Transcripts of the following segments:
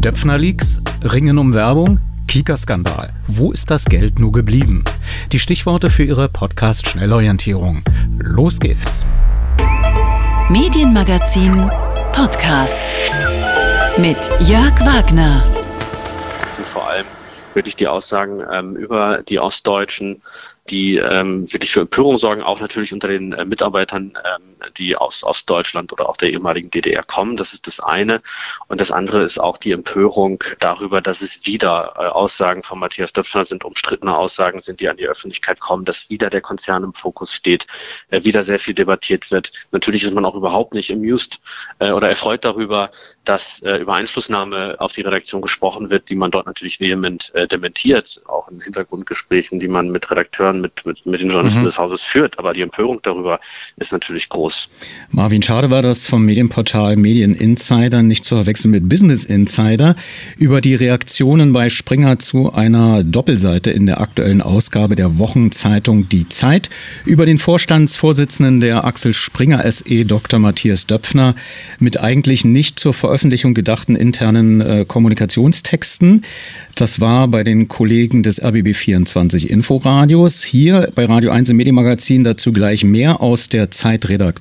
Döpfner-Leaks, Ringen um Werbung, Kika-Skandal. Wo ist das Geld nur geblieben? Die Stichworte für Ihre Podcast-Schnellorientierung. Los geht's. Medienmagazin Podcast mit Jörg Wagner. Das sind vor allem wirklich die Aussagen ähm, über die Ostdeutschen, die ähm, wirklich für Empörung sorgen, auch natürlich unter den äh, Mitarbeitern, ähm, die aus Ostdeutschland oder auch der ehemaligen DDR kommen. Das ist das eine. Und das andere ist auch die Empörung darüber, dass es wieder äh, Aussagen von Matthias Döpfner sind, umstrittene Aussagen sind, die an die Öffentlichkeit kommen, dass wieder der Konzern im Fokus steht, äh, wieder sehr viel debattiert wird. Natürlich ist man auch überhaupt nicht amused äh, oder erfreut darüber, dass über Einflussnahme auf die Redaktion gesprochen wird, die man dort natürlich vehement dementiert, auch in Hintergrundgesprächen, die man mit Redakteuren mit, mit, mit den Journalisten mhm. des Hauses führt. Aber die Empörung darüber ist natürlich groß. Marvin, schade war das vom Medienportal Medien Insider, nicht zu verwechseln mit Business Insider, über die Reaktionen bei Springer zu einer Doppelseite in der aktuellen Ausgabe der Wochenzeitung Die Zeit über den Vorstandsvorsitzenden der Axel Springer SE, Dr. Matthias Döpfner, mit eigentlich nicht zur Veröffentlichung gedachten internen äh, Kommunikationstexten. Das war bei den Kollegen des RBB 24 Inforadios hier bei Radio 1 im Medienmagazin dazu gleich mehr aus der Zeitredaktion.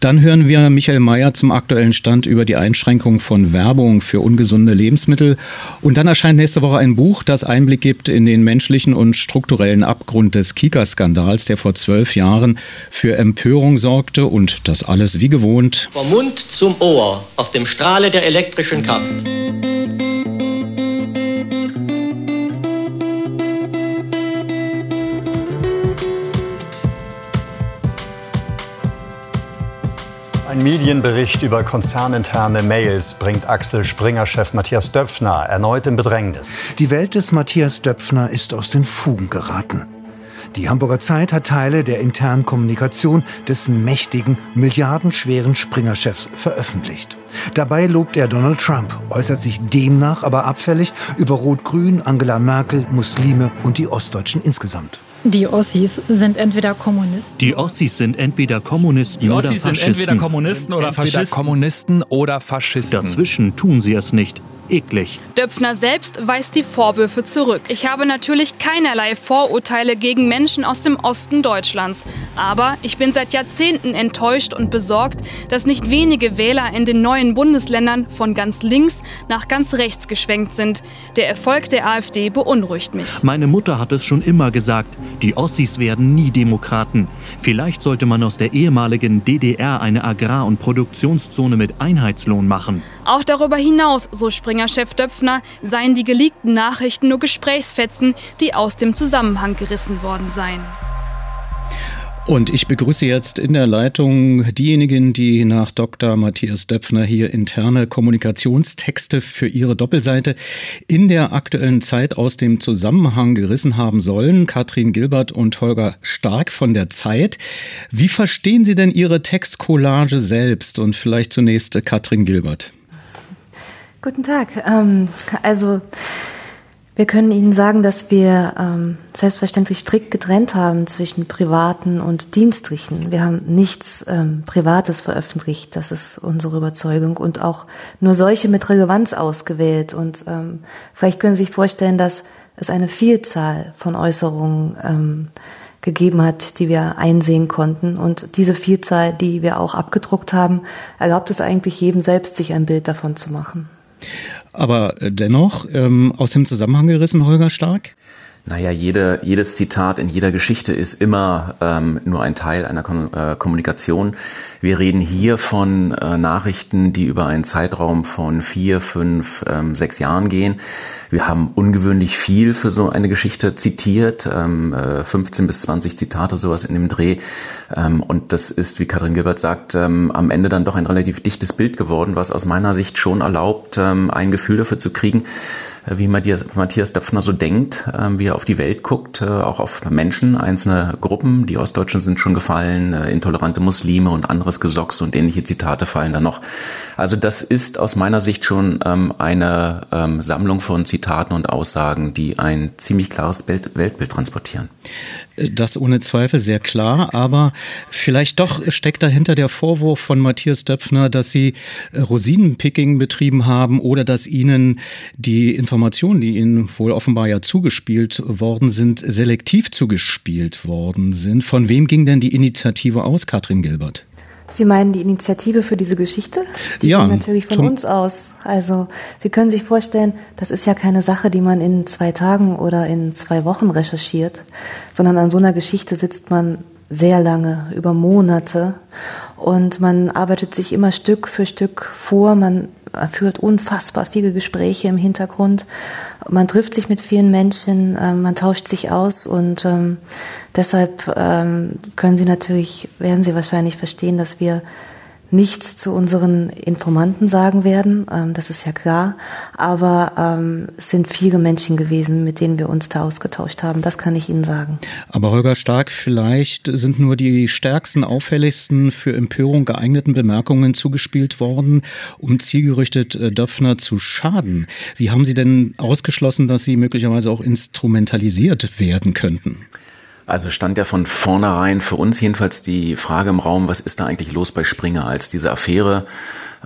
Dann hören wir Michael Mayer zum aktuellen Stand über die Einschränkung von Werbung für ungesunde Lebensmittel. Und dann erscheint nächste Woche ein Buch, das Einblick gibt in den menschlichen und strukturellen Abgrund des Kika-Skandals, der vor zwölf Jahren für Empörung sorgte und das alles wie gewohnt. Vom Mund zum Ohr auf dem Strahle der elektrischen Kraft. Ein Medienbericht über konzerninterne Mails bringt Axel Springer-Chef Matthias Döpfner erneut in Bedrängnis. Die Welt des Matthias Döpfner ist aus den Fugen geraten. Die Hamburger Zeit hat Teile der internen Kommunikation des mächtigen, milliardenschweren Springer-Chefs veröffentlicht. Dabei lobt er Donald Trump, äußert sich demnach aber abfällig über Rot-Grün, Angela Merkel, Muslime und die Ostdeutschen insgesamt. Die Ossis sind entweder Kommunisten. Die Ossis sind entweder Kommunisten oder Faschisten. sind entweder Kommunisten oder Faschisten. Kommunisten oder Faschisten. Dazwischen tun sie es nicht eklig. Döpfner selbst weist die Vorwürfe zurück. Ich habe natürlich keinerlei Vorurteile gegen Menschen aus dem Osten Deutschlands. Aber ich bin seit Jahrzehnten enttäuscht und besorgt, dass nicht wenige Wähler in den neuen Bundesländern von ganz links nach ganz rechts geschwenkt sind. Der Erfolg der AfD beunruhigt mich. Meine Mutter hat es schon immer gesagt, die Ossis werden nie Demokraten. Vielleicht sollte man aus der ehemaligen DDR eine Agrar- und Produktionszone mit Einheitslohn machen. Auch darüber hinaus, so Springer-Chef Döpfner, seien die geleakten Nachrichten nur Gesprächsfetzen, die aus dem Zusammenhang gerissen worden seien. Und ich begrüße jetzt in der Leitung diejenigen, die nach Dr. Matthias Döpfner hier interne Kommunikationstexte für ihre Doppelseite in der aktuellen Zeit aus dem Zusammenhang gerissen haben sollen. Katrin Gilbert und Holger Stark von der Zeit. Wie verstehen Sie denn Ihre Textcollage selbst? Und vielleicht zunächst Katrin Gilbert. Guten Tag. Ähm, also wir können Ihnen sagen, dass wir ähm, selbstverständlich strikt getrennt haben zwischen privaten und dienstlichen. Wir haben nichts ähm, Privates veröffentlicht, das ist unsere Überzeugung, und auch nur solche mit Relevanz ausgewählt. Und ähm, vielleicht können Sie sich vorstellen, dass es eine Vielzahl von Äußerungen ähm, gegeben hat, die wir einsehen konnten. Und diese Vielzahl, die wir auch abgedruckt haben, erlaubt es eigentlich jedem selbst, sich ein Bild davon zu machen. Aber dennoch ähm, aus dem Zusammenhang gerissen, Holger Stark? Naja, jede, jedes Zitat in jeder Geschichte ist immer ähm, nur ein Teil einer Kon äh, Kommunikation. Wir reden hier von äh, Nachrichten, die über einen Zeitraum von vier, fünf, ähm, sechs Jahren gehen. Wir haben ungewöhnlich viel für so eine Geschichte zitiert, ähm, äh, 15 bis 20 Zitate, sowas in dem Dreh. Ähm, und das ist, wie Katrin Gilbert sagt, ähm, am Ende dann doch ein relativ dichtes Bild geworden, was aus meiner Sicht schon erlaubt, ähm, ein Gefühl dafür zu kriegen, wie Matthias, Matthias Döpfner so denkt, ähm, wie er auf die Welt guckt, äh, auch auf Menschen, einzelne Gruppen. Die Ostdeutschen sind schon gefallen, äh, intolerante Muslime und anderes Gesocks und ähnliche Zitate fallen da noch. Also das ist aus meiner Sicht schon ähm, eine ähm, Sammlung von Zitaten und Aussagen, die ein ziemlich klares Weltbild transportieren. Das ohne Zweifel sehr klar, aber vielleicht doch steckt dahinter der Vorwurf von Matthias Döpfner, dass Sie äh, Rosinenpicking betrieben haben oder dass Ihnen die Informationen, die Ihnen wohl offenbar ja zugespielt worden sind, selektiv zugespielt worden sind. Von wem ging denn die Initiative aus, Katrin Gilbert? Sie meinen die Initiative für diese Geschichte? Die ja, natürlich von uns aus. Also Sie können sich vorstellen, das ist ja keine Sache, die man in zwei Tagen oder in zwei Wochen recherchiert, sondern an so einer Geschichte sitzt man sehr lange, über Monate. Und man arbeitet sich immer Stück für Stück vor. Man führt unfassbar viele Gespräche im Hintergrund. Man trifft sich mit vielen Menschen, äh, man tauscht sich aus und ähm, deshalb ähm, können Sie natürlich, werden Sie wahrscheinlich verstehen, dass wir nichts zu unseren Informanten sagen werden, ähm, das ist ja klar. Aber ähm, es sind viele Menschen gewesen, mit denen wir uns da ausgetauscht haben. Das kann ich Ihnen sagen. Aber Holger Stark, vielleicht sind nur die stärksten, auffälligsten, für Empörung geeigneten Bemerkungen zugespielt worden, um zielgerichtet äh, Döpfner zu schaden. Wie haben Sie denn ausgeschlossen, dass sie möglicherweise auch instrumentalisiert werden könnten? Also stand ja von vornherein für uns jedenfalls die Frage im Raum, was ist da eigentlich los bei Springer, als diese Affäre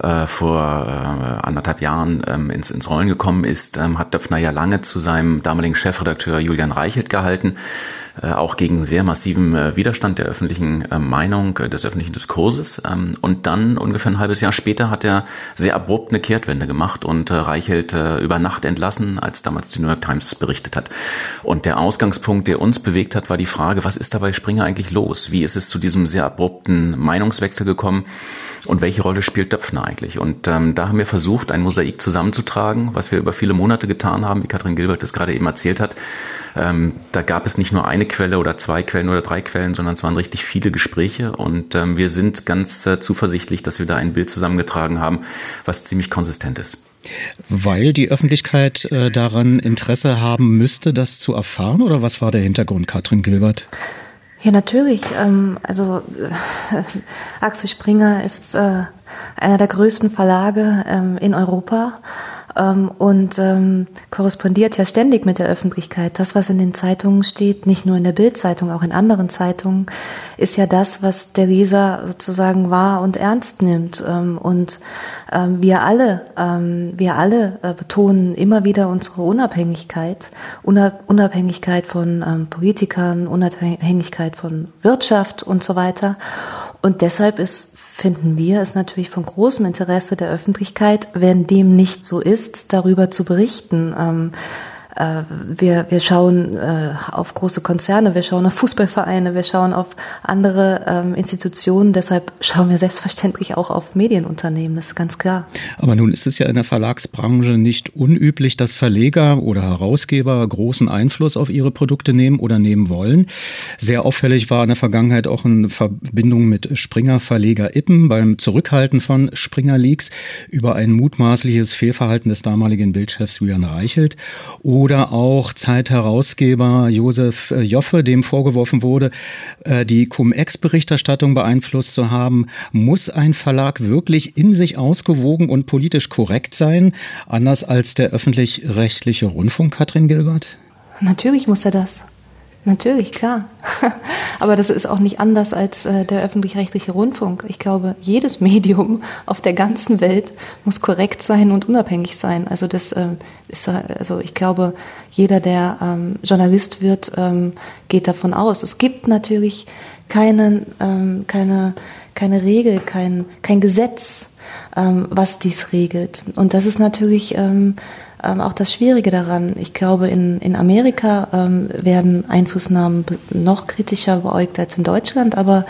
äh, vor äh, anderthalb Jahren ähm, ins, ins Rollen gekommen ist, ähm, hat Döpfner ja lange zu seinem damaligen Chefredakteur Julian Reichelt gehalten. Äh, auch gegen sehr massiven äh, Widerstand der öffentlichen äh, Meinung, des öffentlichen Diskurses. Ähm, und dann ungefähr ein halbes Jahr später hat er sehr abrupt eine Kehrtwende gemacht und Reichelt über Nacht entlassen, als damals die New York Times berichtet hat. Und der Ausgangspunkt, der uns bewegt hat, war die Frage, was ist da bei Springer eigentlich los? Wie ist es zu diesem sehr abrupten Meinungswechsel gekommen? Und welche Rolle spielt Döpfner eigentlich? Und ähm, da haben wir versucht, ein Mosaik zusammenzutragen, was wir über viele Monate getan haben, wie Katrin Gilbert das gerade eben erzählt hat. Ähm, da gab es nicht nur eine Quelle oder zwei Quellen oder drei Quellen, sondern es waren richtig viele Gespräche und ähm, wir sind ganz äh, zuversichtlich, dass wir da ein Bild zusammengetragen haben, was ziemlich konsistent ist. Weil die Öffentlichkeit äh, daran Interesse haben müsste, das zu erfahren oder was war der Hintergrund, Katrin Gilbert? Ja, natürlich. Ähm, also äh, Axel Springer ist äh, einer der größten Verlage ähm, in Europa ähm, und ähm, korrespondiert ja ständig mit der Öffentlichkeit. Das, was in den Zeitungen steht, nicht nur in der Bildzeitung, auch in anderen Zeitungen, ist ja das, was der Leser sozusagen wahr und ernst nimmt. Ähm, und ähm, wir alle, ähm, wir alle äh, betonen immer wieder unsere Unabhängigkeit, Unabhängigkeit von ähm, Politikern, Unabhängigkeit von Wirtschaft und so weiter. Und deshalb ist finden wir, ist natürlich von großem Interesse der Öffentlichkeit, wenn dem nicht so ist, darüber zu berichten. Ähm, äh, wir, wir schauen äh, auf große Konzerne, wir schauen auf Fußballvereine, wir schauen auf andere ähm, Institutionen. Deshalb schauen wir selbstverständlich auch auf Medienunternehmen, das ist ganz klar. Aber nun ist es ja in der Verlagsbranche nicht unüblich, dass Verleger oder Herausgeber großen Einfluss auf ihre Produkte nehmen oder nehmen wollen. Sehr auffällig war in der Vergangenheit auch in Verbindung mit Springer Verleger Ippen beim Zurückhalten von Springer Leaks über ein mutmaßliches Fehlverhalten des damaligen Bildchefs Julian Reichelt. Oder oder auch Zeitherausgeber Josef äh, Joffe, dem vorgeworfen wurde, äh, die Cum-Ex-Berichterstattung beeinflusst zu haben. Muss ein Verlag wirklich in sich ausgewogen und politisch korrekt sein, anders als der öffentlich-rechtliche Rundfunk, Katrin Gilbert? Natürlich muss er das. Natürlich, klar. Aber das ist auch nicht anders als äh, der öffentlich-rechtliche Rundfunk. Ich glaube, jedes Medium auf der ganzen Welt muss korrekt sein und unabhängig sein. Also das ähm, ist, also ich glaube, jeder, der ähm, Journalist wird, ähm, geht davon aus. Es gibt natürlich keinen, keine, keine Regel, kein, kein Gesetz, was dies regelt. Und das ist natürlich ähm, auch das Schwierige daran. Ich glaube, in, in Amerika ähm, werden Einflussnahmen noch kritischer beäugt als in Deutschland, aber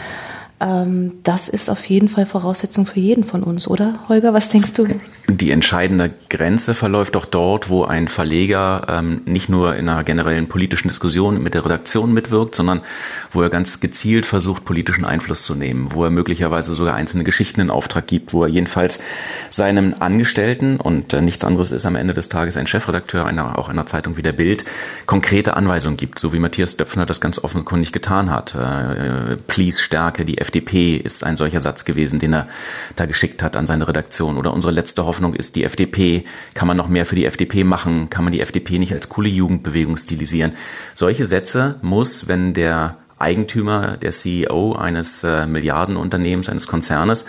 das ist auf jeden Fall Voraussetzung für jeden von uns, oder Holger? Was denkst du? Die entscheidende Grenze verläuft doch dort, wo ein Verleger ähm, nicht nur in einer generellen politischen Diskussion mit der Redaktion mitwirkt, sondern wo er ganz gezielt versucht, politischen Einfluss zu nehmen, wo er möglicherweise sogar einzelne Geschichten in Auftrag gibt, wo er jedenfalls seinem Angestellten, und äh, nichts anderes ist am Ende des Tages ein Chefredakteur einer, auch einer Zeitung wie der Bild, konkrete Anweisungen gibt, so wie Matthias Döpfner das ganz offenkundig getan hat. Äh, please stärke die FDP ist ein solcher Satz gewesen, den er da geschickt hat an seine Redaktion. Oder unsere letzte Hoffnung ist die FDP. Kann man noch mehr für die FDP machen? Kann man die FDP nicht als coole Jugendbewegung stilisieren? Solche Sätze muss, wenn der Eigentümer, der CEO eines äh, Milliardenunternehmens, eines Konzernes,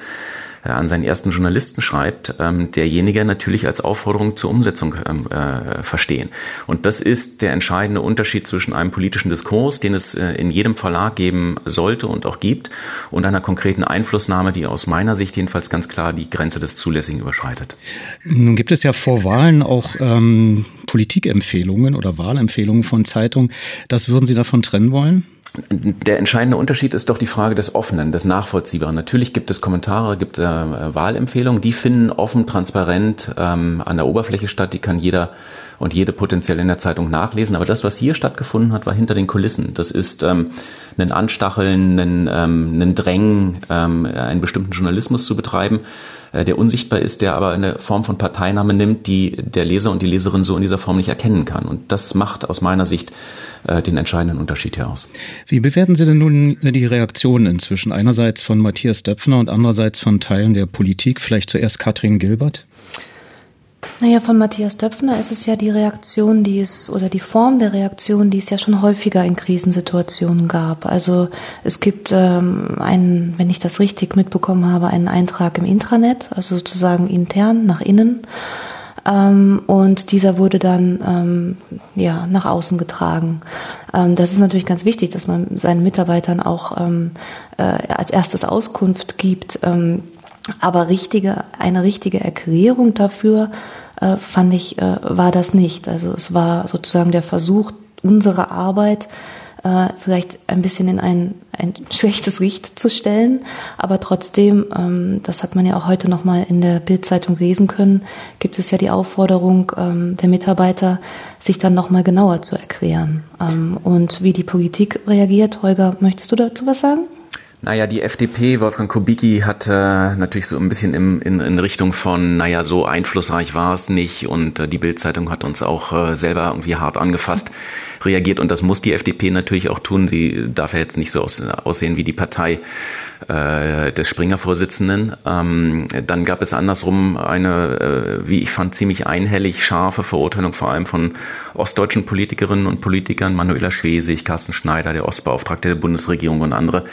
äh, an seinen ersten Journalisten schreibt, ähm, derjenige natürlich als Aufforderung zur Umsetzung ähm, äh, verstehen. Und das ist der entscheidende Unterschied zwischen einem politischen Diskurs, den es äh, in jedem Verlag geben sollte und auch gibt, und einer konkreten Einflussnahme, die aus meiner Sicht jedenfalls ganz klar die Grenze des Zulässigen überschreitet. Nun gibt es ja vor Wahlen auch ähm, Politikempfehlungen oder Wahlempfehlungen von Zeitungen. Das würden Sie davon trennen wollen? Der entscheidende Unterschied ist doch die Frage des Offenen, des Nachvollziehbaren. Natürlich gibt es Kommentare, gibt äh, Wahlempfehlungen, die finden offen, transparent ähm, an der Oberfläche statt. Die kann jeder und jede potenziell in der Zeitung nachlesen. Aber das, was hier stattgefunden hat, war hinter den Kulissen. Das ist ähm, ein Anstacheln, ein, ähm, ein Drängen, ähm, einen bestimmten Journalismus zu betreiben, äh, der unsichtbar ist, der aber eine Form von Parteinahme nimmt, die der Leser und die Leserin so in dieser Form nicht erkennen kann. Und das macht aus meiner Sicht äh, den entscheidenden Unterschied hier aus. Wie bewerten Sie denn nun die Reaktionen inzwischen? Einerseits von Matthias Döpfner und andererseits von Teilen der Politik, vielleicht zuerst Katrin Gilbert? Naja, von Matthias Döpfner ist es ja die Reaktion, die es, oder die Form der Reaktion, die es ja schon häufiger in Krisensituationen gab. Also es gibt ähm, einen, wenn ich das richtig mitbekommen habe, einen Eintrag im Intranet, also sozusagen intern, nach innen. Ähm, und dieser wurde dann ähm, ja nach außen getragen. Ähm, das ist natürlich ganz wichtig, dass man seinen Mitarbeitern auch ähm, äh, als erstes Auskunft gibt. Ähm, aber richtige, eine richtige Erklärung dafür, äh, fand ich, äh, war das nicht. Also es war sozusagen der Versuch, unsere Arbeit äh, vielleicht ein bisschen in ein, ein schlechtes Licht zu stellen. Aber trotzdem, ähm, das hat man ja auch heute nochmal in der Bildzeitung lesen können, gibt es ja die Aufforderung ähm, der Mitarbeiter, sich dann nochmal genauer zu erklären. Ähm, und wie die Politik reagiert, Holger, möchtest du dazu was sagen? Naja, die FDP, Wolfgang Kubicki, hat äh, natürlich so ein bisschen im, in, in Richtung von, naja, so einflussreich war es nicht und äh, die Bildzeitung hat uns auch äh, selber irgendwie hart angefasst reagiert und das muss die FDP natürlich auch tun. Sie darf ja jetzt nicht so aus, aussehen wie die Partei äh, des Springer-Vorsitzenden. Ähm, dann gab es andersrum eine, äh, wie ich fand, ziemlich einhellig scharfe Verurteilung vor allem von ostdeutschen Politikerinnen und Politikern, Manuela Schwesig, Carsten Schneider, der Ostbeauftragte der Bundesregierung und andere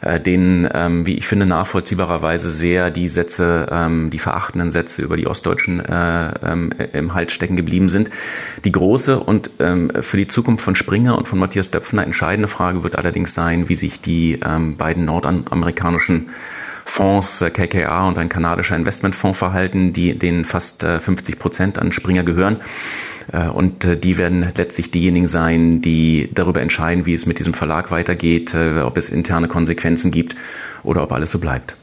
äh, denen, ähm, wie ich finde, nachvollziehbarerweise sehr die Sätze, ähm, die verachtenden Sätze über die Ostdeutschen äh, ähm, im Halt stecken geblieben sind. Die große und ähm, für die Zukunft von Springer und von Matthias Döpfner entscheidende Frage wird allerdings sein, wie sich die ähm, beiden nordamerikanischen Fonds, äh, KKA und ein kanadischer Investmentfonds verhalten, die denen fast 50 äh, Prozent an Springer gehören. Äh, und die werden letztlich diejenigen sein, die darüber entscheiden, wie es mit diesem Verlag weitergeht, ob es interne Konsequenzen gibt oder ob alles so bleibt.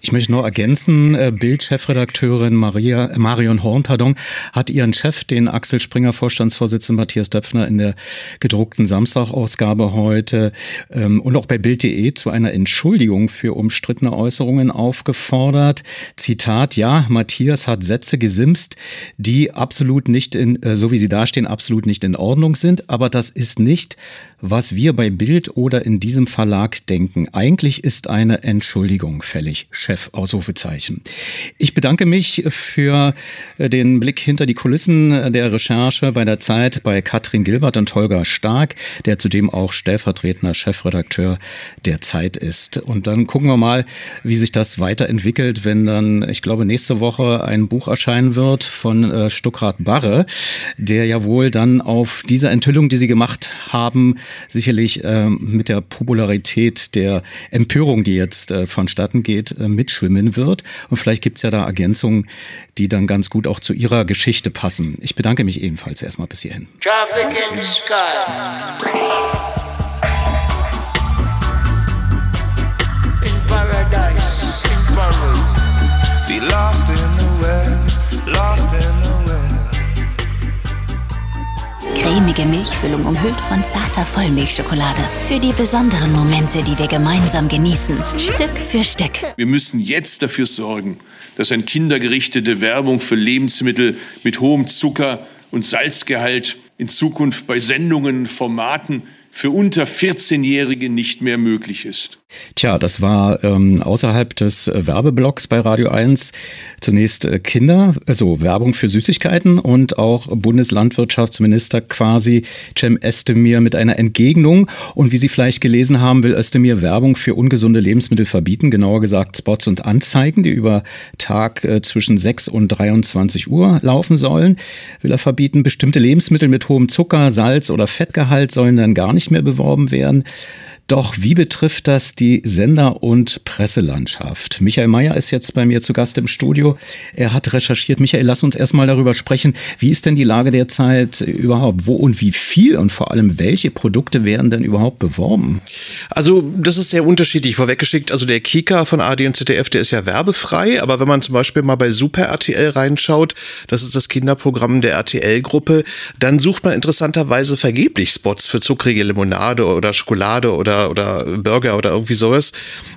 Ich möchte nur ergänzen, äh, Bild-Chefredakteurin Maria, Marion Horn pardon, hat ihren Chef, den Axel Springer Vorstandsvorsitzenden Matthias Döpfner, in der gedruckten Samstagausgabe heute ähm, und auch bei Bild.de zu einer Entschuldigung für umstrittene Äußerungen aufgefordert. Zitat, ja, Matthias hat Sätze gesimst, die absolut nicht in, äh, so wie sie dastehen, absolut nicht in Ordnung sind, aber das ist nicht, was wir bei Bild oder in diesem Verlag denken. Eigentlich ist eine Entschuldigung fällig. Chef, Ausrufezeichen. Ich bedanke mich für äh, den Blick hinter die Kulissen der Recherche bei der Zeit bei Katrin Gilbert und Holger Stark, der zudem auch stellvertretender Chefredakteur der Zeit ist. Und dann gucken wir mal, wie sich das weiterentwickelt, wenn dann, ich glaube, nächste Woche ein Buch erscheinen wird von äh, Stuckrad Barre, der ja wohl dann auf diese Enthüllung, die sie gemacht haben, sicherlich äh, mit der Popularität der Empörung, die jetzt äh, vonstatten geht, äh, mitschwimmen wird. Und vielleicht gibt's ja da Ergänzungen, die dann ganz gut auch zu Ihrer Geschichte passen. Ich bedanke mich ebenfalls erstmal bis hierhin. Traffic in sky. In paradise, in paradise. Be lost in Cremige Milchfüllung umhüllt von zarter Vollmilchschokolade. Für die besonderen Momente, die wir gemeinsam genießen. Stück für Stück. Wir müssen jetzt dafür sorgen, dass an kindergerichtete Werbung für Lebensmittel mit hohem Zucker- und Salzgehalt in Zukunft bei Sendungen, Formaten für unter 14-Jährige nicht mehr möglich ist. Tja, das war ähm, außerhalb des äh, Werbeblocks bei Radio 1 zunächst äh, Kinder, also Werbung für Süßigkeiten und auch Bundeslandwirtschaftsminister quasi Cem Özdemir mit einer Entgegnung. Und wie Sie vielleicht gelesen haben, will Özdemir Werbung für ungesunde Lebensmittel verbieten, genauer gesagt Spots und Anzeigen, die über Tag äh, zwischen 6 und 23 Uhr laufen sollen. Will er verbieten, bestimmte Lebensmittel mit hohem Zucker, Salz oder Fettgehalt sollen dann gar nicht mehr beworben werden. Doch wie betrifft das die Sender- und Presselandschaft? Michael Mayer ist jetzt bei mir zu Gast im Studio. Er hat recherchiert. Michael, lass uns erstmal darüber sprechen. Wie ist denn die Lage derzeit überhaupt? Wo und wie viel und vor allem welche Produkte werden denn überhaupt beworben? Also, das ist sehr unterschiedlich vorweggeschickt. Also, der Kika von AD und ZDF, der ist ja werbefrei. Aber wenn man zum Beispiel mal bei Super RTL reinschaut, das ist das Kinderprogramm der RTL-Gruppe, dann sucht man interessanterweise vergeblich Spots für zuckrige Limonade oder Schokolade oder oder, Burger oder irgendwie sowas.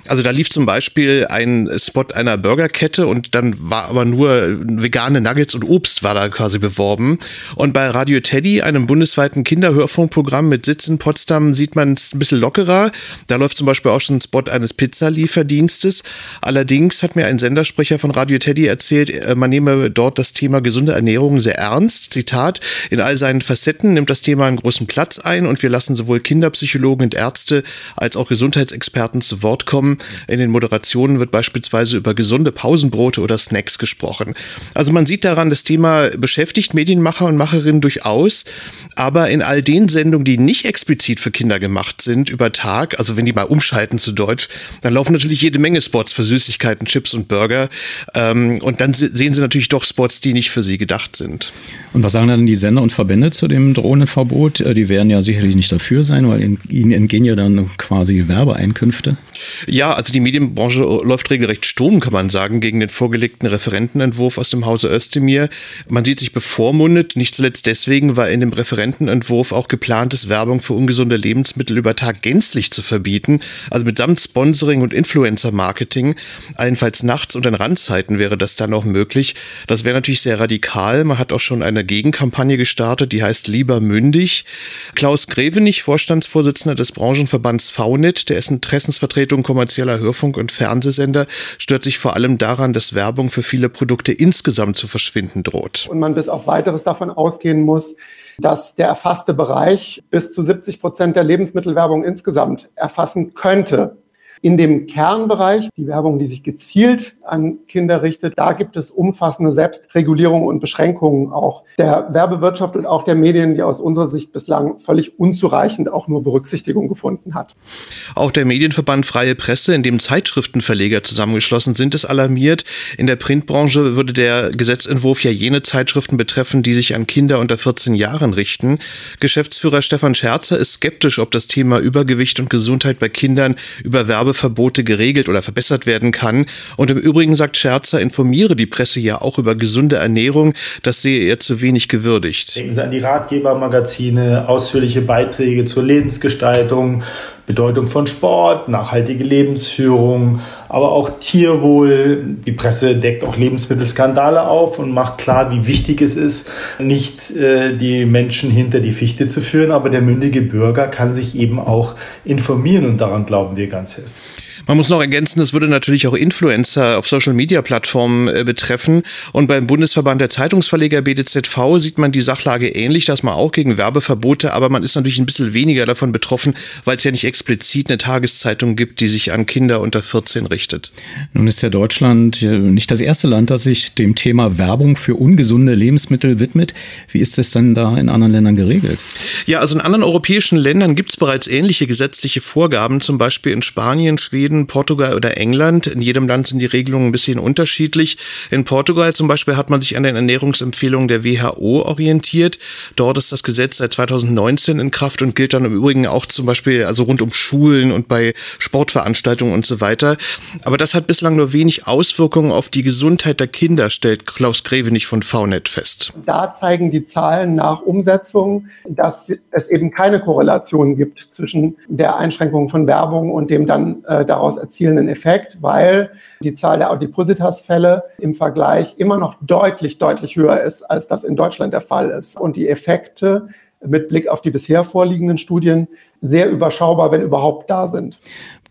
Also da lief zum Beispiel ein Spot einer Burgerkette und dann war aber nur vegane Nuggets und Obst war da quasi beworben. Und bei Radio Teddy, einem bundesweiten Kinderhörfunkprogramm mit Sitz in Potsdam, sieht man es ein bisschen lockerer. Da läuft zum Beispiel auch schon ein Spot eines Pizzalieferdienstes. Allerdings hat mir ein Sendersprecher von Radio Teddy erzählt, äh, man nehme dort das Thema gesunde Ernährung sehr ernst. Zitat, in all seinen Facetten nimmt das Thema einen großen Platz ein und wir lassen sowohl Kinderpsychologen und Ärzte als auch Gesundheitsexperten zu Wort kommen. In den Moderationen wird beispielsweise über gesunde Pausenbrote oder Snacks gesprochen. Also man sieht daran, das Thema beschäftigt Medienmacher und Macherinnen durchaus, aber in all den Sendungen, die nicht explizit für Kinder gemacht sind, über Tag, also wenn die mal umschalten zu Deutsch, dann laufen natürlich jede Menge Spots für Süßigkeiten, Chips und Burger. Ähm, und dann sehen sie natürlich doch Spots, die nicht für sie gedacht sind. Und was sagen dann die Sender und Verbände zu dem Drohnenverbot? Äh, die werden ja sicherlich nicht dafür sein, weil ihnen entgehen ja dann quasi Werbeeinkünfte. Ja, also die Medienbranche läuft regelrecht Sturm, kann man sagen, gegen den vorgelegten Referentenentwurf aus dem Hause Özdemir. Man sieht sich bevormundet, nicht zuletzt deswegen, weil in dem Referentenentwurf auch geplant ist, Werbung für ungesunde Lebensmittel über Tag gänzlich zu verbieten. Also mitsamt Sponsoring und Influencer-Marketing. Allenfalls nachts und an Randzeiten wäre das dann auch möglich. Das wäre natürlich sehr radikal. Man hat auch schon eine Gegenkampagne gestartet, die heißt Lieber mündig. Klaus Grevenich, Vorstandsvorsitzender des Branchenverbands VNet, der ist Interessensvertretung kommerzieller Hörfunk- und Fernsehsender, stört sich vor allem daran, dass Werbung für viele Produkte insgesamt zu verschwinden droht. Und man bis auf weiteres davon ausgehen muss, dass der erfasste Bereich bis zu 70 Prozent der Lebensmittelwerbung insgesamt erfassen könnte. In dem Kernbereich, die Werbung, die sich gezielt an Kinder richtet, da gibt es umfassende Selbstregulierung und Beschränkungen auch der Werbewirtschaft und auch der Medien, die aus unserer Sicht bislang völlig unzureichend auch nur Berücksichtigung gefunden hat. Auch der Medienverband Freie Presse, in dem Zeitschriftenverleger zusammengeschlossen sind, ist alarmiert. In der Printbranche würde der Gesetzentwurf ja jene Zeitschriften betreffen, die sich an Kinder unter 14 Jahren richten. Geschäftsführer Stefan Scherzer ist skeptisch, ob das Thema Übergewicht und Gesundheit bei Kindern über Werbe Werbeverbote geregelt oder verbessert werden kann. Und im Übrigen sagt Scherzer, informiere die Presse ja auch über gesunde Ernährung. Das sehe er zu wenig gewürdigt. Denken Sie an die Ratgebermagazine, ausführliche Beiträge zur Lebensgestaltung, Bedeutung von Sport, nachhaltige Lebensführung, aber auch Tierwohl. Die Presse deckt auch Lebensmittelskandale auf und macht klar, wie wichtig es ist, nicht äh, die Menschen hinter die Fichte zu führen, aber der mündige Bürger kann sich eben auch informieren und daran glauben wir ganz fest. Man muss noch ergänzen, das würde natürlich auch Influencer auf Social-Media-Plattformen äh, betreffen. Und beim Bundesverband der Zeitungsverleger BDZV sieht man die Sachlage ähnlich, dass man auch gegen Werbeverbote, aber man ist natürlich ein bisschen weniger davon betroffen, weil es ja nicht explizit eine Tageszeitung gibt, die sich an Kinder unter 14 richtet. Nun ist ja Deutschland nicht das erste Land, das sich dem Thema Werbung für ungesunde Lebensmittel widmet. Wie ist es denn da in anderen Ländern geregelt? Ja, also in anderen europäischen Ländern gibt es bereits ähnliche gesetzliche Vorgaben, zum Beispiel in Spanien, Schweden, Schweden, Portugal oder England. In jedem Land sind die Regelungen ein bisschen unterschiedlich. In Portugal zum Beispiel hat man sich an den Ernährungsempfehlungen der WHO orientiert. Dort ist das Gesetz seit 2019 in Kraft und gilt dann im Übrigen auch zum Beispiel also rund um Schulen und bei Sportveranstaltungen und so weiter. Aber das hat bislang nur wenig Auswirkungen auf die Gesundheit der Kinder, stellt Klaus Grevenich von VNet fest. Da zeigen die Zahlen nach Umsetzung, dass es eben keine Korrelation gibt zwischen der Einschränkung von Werbung und dem dann äh, daraus daraus erzielenden Effekt, weil die Zahl der Adipositas-Fälle im Vergleich immer noch deutlich, deutlich höher ist, als das in Deutschland der Fall ist. Und die Effekte mit Blick auf die bisher vorliegenden Studien sehr überschaubar, wenn überhaupt da sind.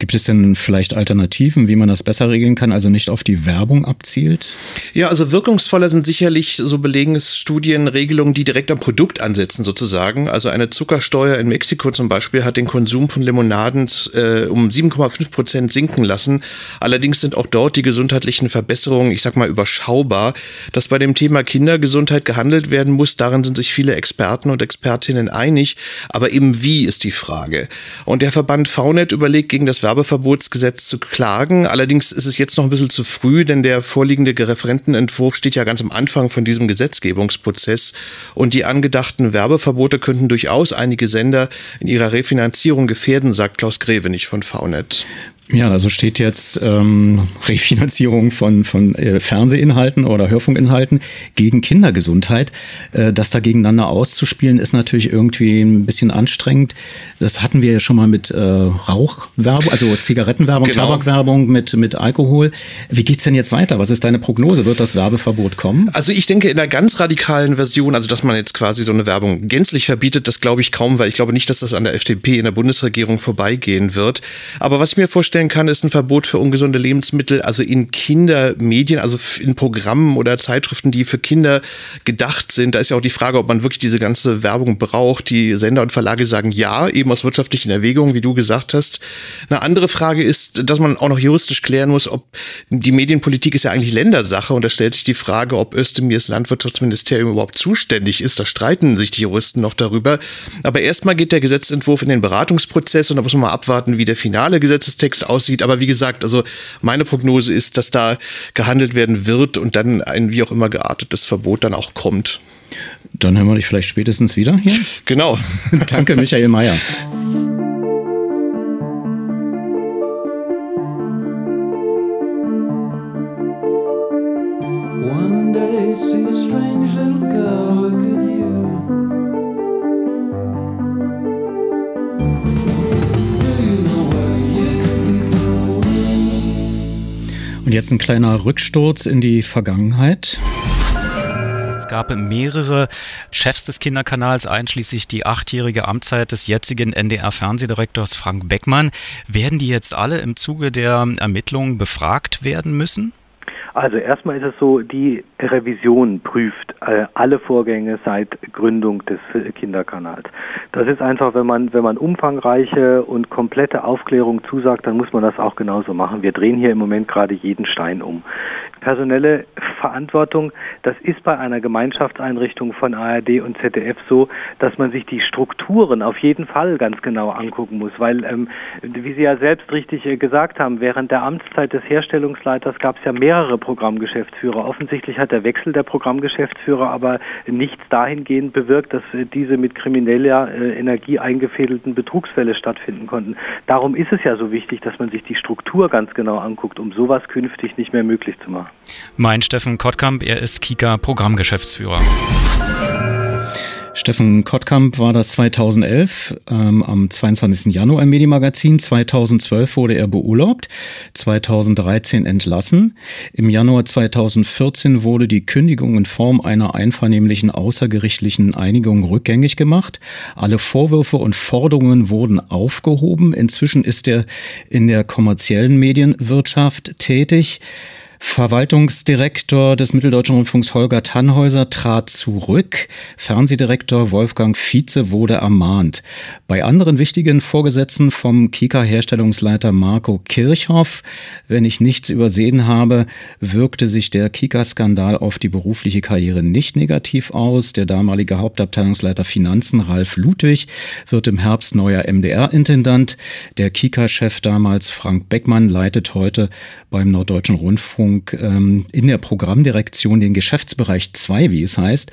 Gibt es denn vielleicht Alternativen, wie man das besser regeln kann, also nicht auf die Werbung abzielt? Ja, also wirkungsvoller sind sicherlich, so belegen Studien, Regelungen, die direkt am Produkt ansetzen sozusagen. Also eine Zuckersteuer in Mexiko zum Beispiel hat den Konsum von Limonaden äh, um 7,5 Prozent sinken lassen. Allerdings sind auch dort die gesundheitlichen Verbesserungen, ich sag mal, überschaubar. Dass bei dem Thema Kindergesundheit gehandelt werden muss, darin sind sich viele Experten und Expertinnen einig. Aber eben wie ist die Frage. Und der Verband VNet überlegt gegen das Werbeverbotsgesetz zu klagen. Allerdings ist es jetzt noch ein bisschen zu früh, denn der vorliegende Referentenentwurf steht ja ganz am Anfang von diesem Gesetzgebungsprozess. Und die angedachten Werbeverbote könnten durchaus einige Sender in ihrer Refinanzierung gefährden, sagt Klaus Grevenich von VNet. Ja, also steht jetzt ähm, Refinanzierung von, von äh, Fernsehinhalten oder Hörfunkinhalten gegen Kindergesundheit. Äh, das da gegeneinander auszuspielen, ist natürlich irgendwie ein bisschen anstrengend. Das hatten wir ja schon mal mit äh, Rauchwerbung, also Zigarettenwerbung, genau. Tabakwerbung mit, mit Alkohol. Wie geht's denn jetzt weiter? Was ist deine Prognose? Wird das Werbeverbot kommen? Also ich denke in einer ganz radikalen Version, also dass man jetzt quasi so eine Werbung gänzlich verbietet, das glaube ich kaum, weil ich glaube nicht, dass das an der FDP in der Bundesregierung vorbeigehen wird. Aber was ich mir vorstelle, vorstellen kann, ist ein Verbot für ungesunde Lebensmittel, also in Kindermedien, also in Programmen oder Zeitschriften, die für Kinder gedacht sind. Da ist ja auch die Frage, ob man wirklich diese ganze Werbung braucht. Die Sender und Verlage sagen ja, eben aus wirtschaftlichen Erwägungen, wie du gesagt hast. Eine andere Frage ist, dass man auch noch juristisch klären muss, ob die Medienpolitik ist ja eigentlich Ländersache und da stellt sich die Frage, ob Özdemirs Landwirtschaftsministerium überhaupt zuständig ist. Da streiten sich die Juristen noch darüber. Aber erstmal geht der Gesetzentwurf in den Beratungsprozess und da muss man mal abwarten, wie der finale Gesetzestext Aussieht. Aber wie gesagt, also meine Prognose ist, dass da gehandelt werden wird und dann ein wie auch immer geartetes Verbot dann auch kommt. Dann hören wir dich vielleicht spätestens wieder hier. Genau. Danke, Michael Mayer. Jetzt ein kleiner Rücksturz in die Vergangenheit. Es gab mehrere Chefs des Kinderkanals, einschließlich die achtjährige Amtszeit des jetzigen NDR-Fernsehdirektors Frank Beckmann. Werden die jetzt alle im Zuge der Ermittlungen befragt werden müssen? Also erstmal ist es so, die Revision prüft äh, alle Vorgänge seit Gründung des Kinderkanals. Das ist einfach, wenn man, wenn man umfangreiche und komplette Aufklärung zusagt, dann muss man das auch genauso machen. Wir drehen hier im Moment gerade jeden Stein um. Personelle Verantwortung, das ist bei einer Gemeinschaftseinrichtung von ARD und ZDF so, dass man sich die Strukturen auf jeden Fall ganz genau angucken muss, weil, ähm, wie Sie ja selbst richtig äh, gesagt haben, während der Amtszeit des Herstellungsleiters gab es ja mehrere Programmgeschäftsführer. Offensichtlich hat der Wechsel der Programmgeschäftsführer aber nichts dahingehend bewirkt, dass äh, diese mit krimineller äh, Energie eingefädelten Betrugsfälle stattfinden konnten. Darum ist es ja so wichtig, dass man sich die Struktur ganz genau anguckt, um sowas künftig nicht mehr möglich zu machen. Mein Steffen Kottkamp, er ist Kika Programmgeschäftsführer. Steffen Kottkamp war das 2011 ähm, am 22. Januar im Medienmagazin. 2012 wurde er beurlaubt, 2013 entlassen. Im Januar 2014 wurde die Kündigung in Form einer einvernehmlichen außergerichtlichen Einigung rückgängig gemacht. Alle Vorwürfe und Forderungen wurden aufgehoben. Inzwischen ist er in der kommerziellen Medienwirtschaft tätig. Verwaltungsdirektor des Mitteldeutschen Rundfunks Holger Tannhäuser trat zurück. Fernsehdirektor Wolfgang Vize wurde ermahnt. Bei anderen wichtigen Vorgesetzten vom Kika-Herstellungsleiter Marco Kirchhoff, wenn ich nichts übersehen habe, wirkte sich der Kika-Skandal auf die berufliche Karriere nicht negativ aus. Der damalige Hauptabteilungsleiter Finanzen Ralf Ludwig wird im Herbst neuer MDR-Intendant. Der Kika-Chef damals Frank Beckmann leitet heute beim Norddeutschen Rundfunk Leitung ähm, in der Programmdirektion den Geschäftsbereich 2, wie es heißt.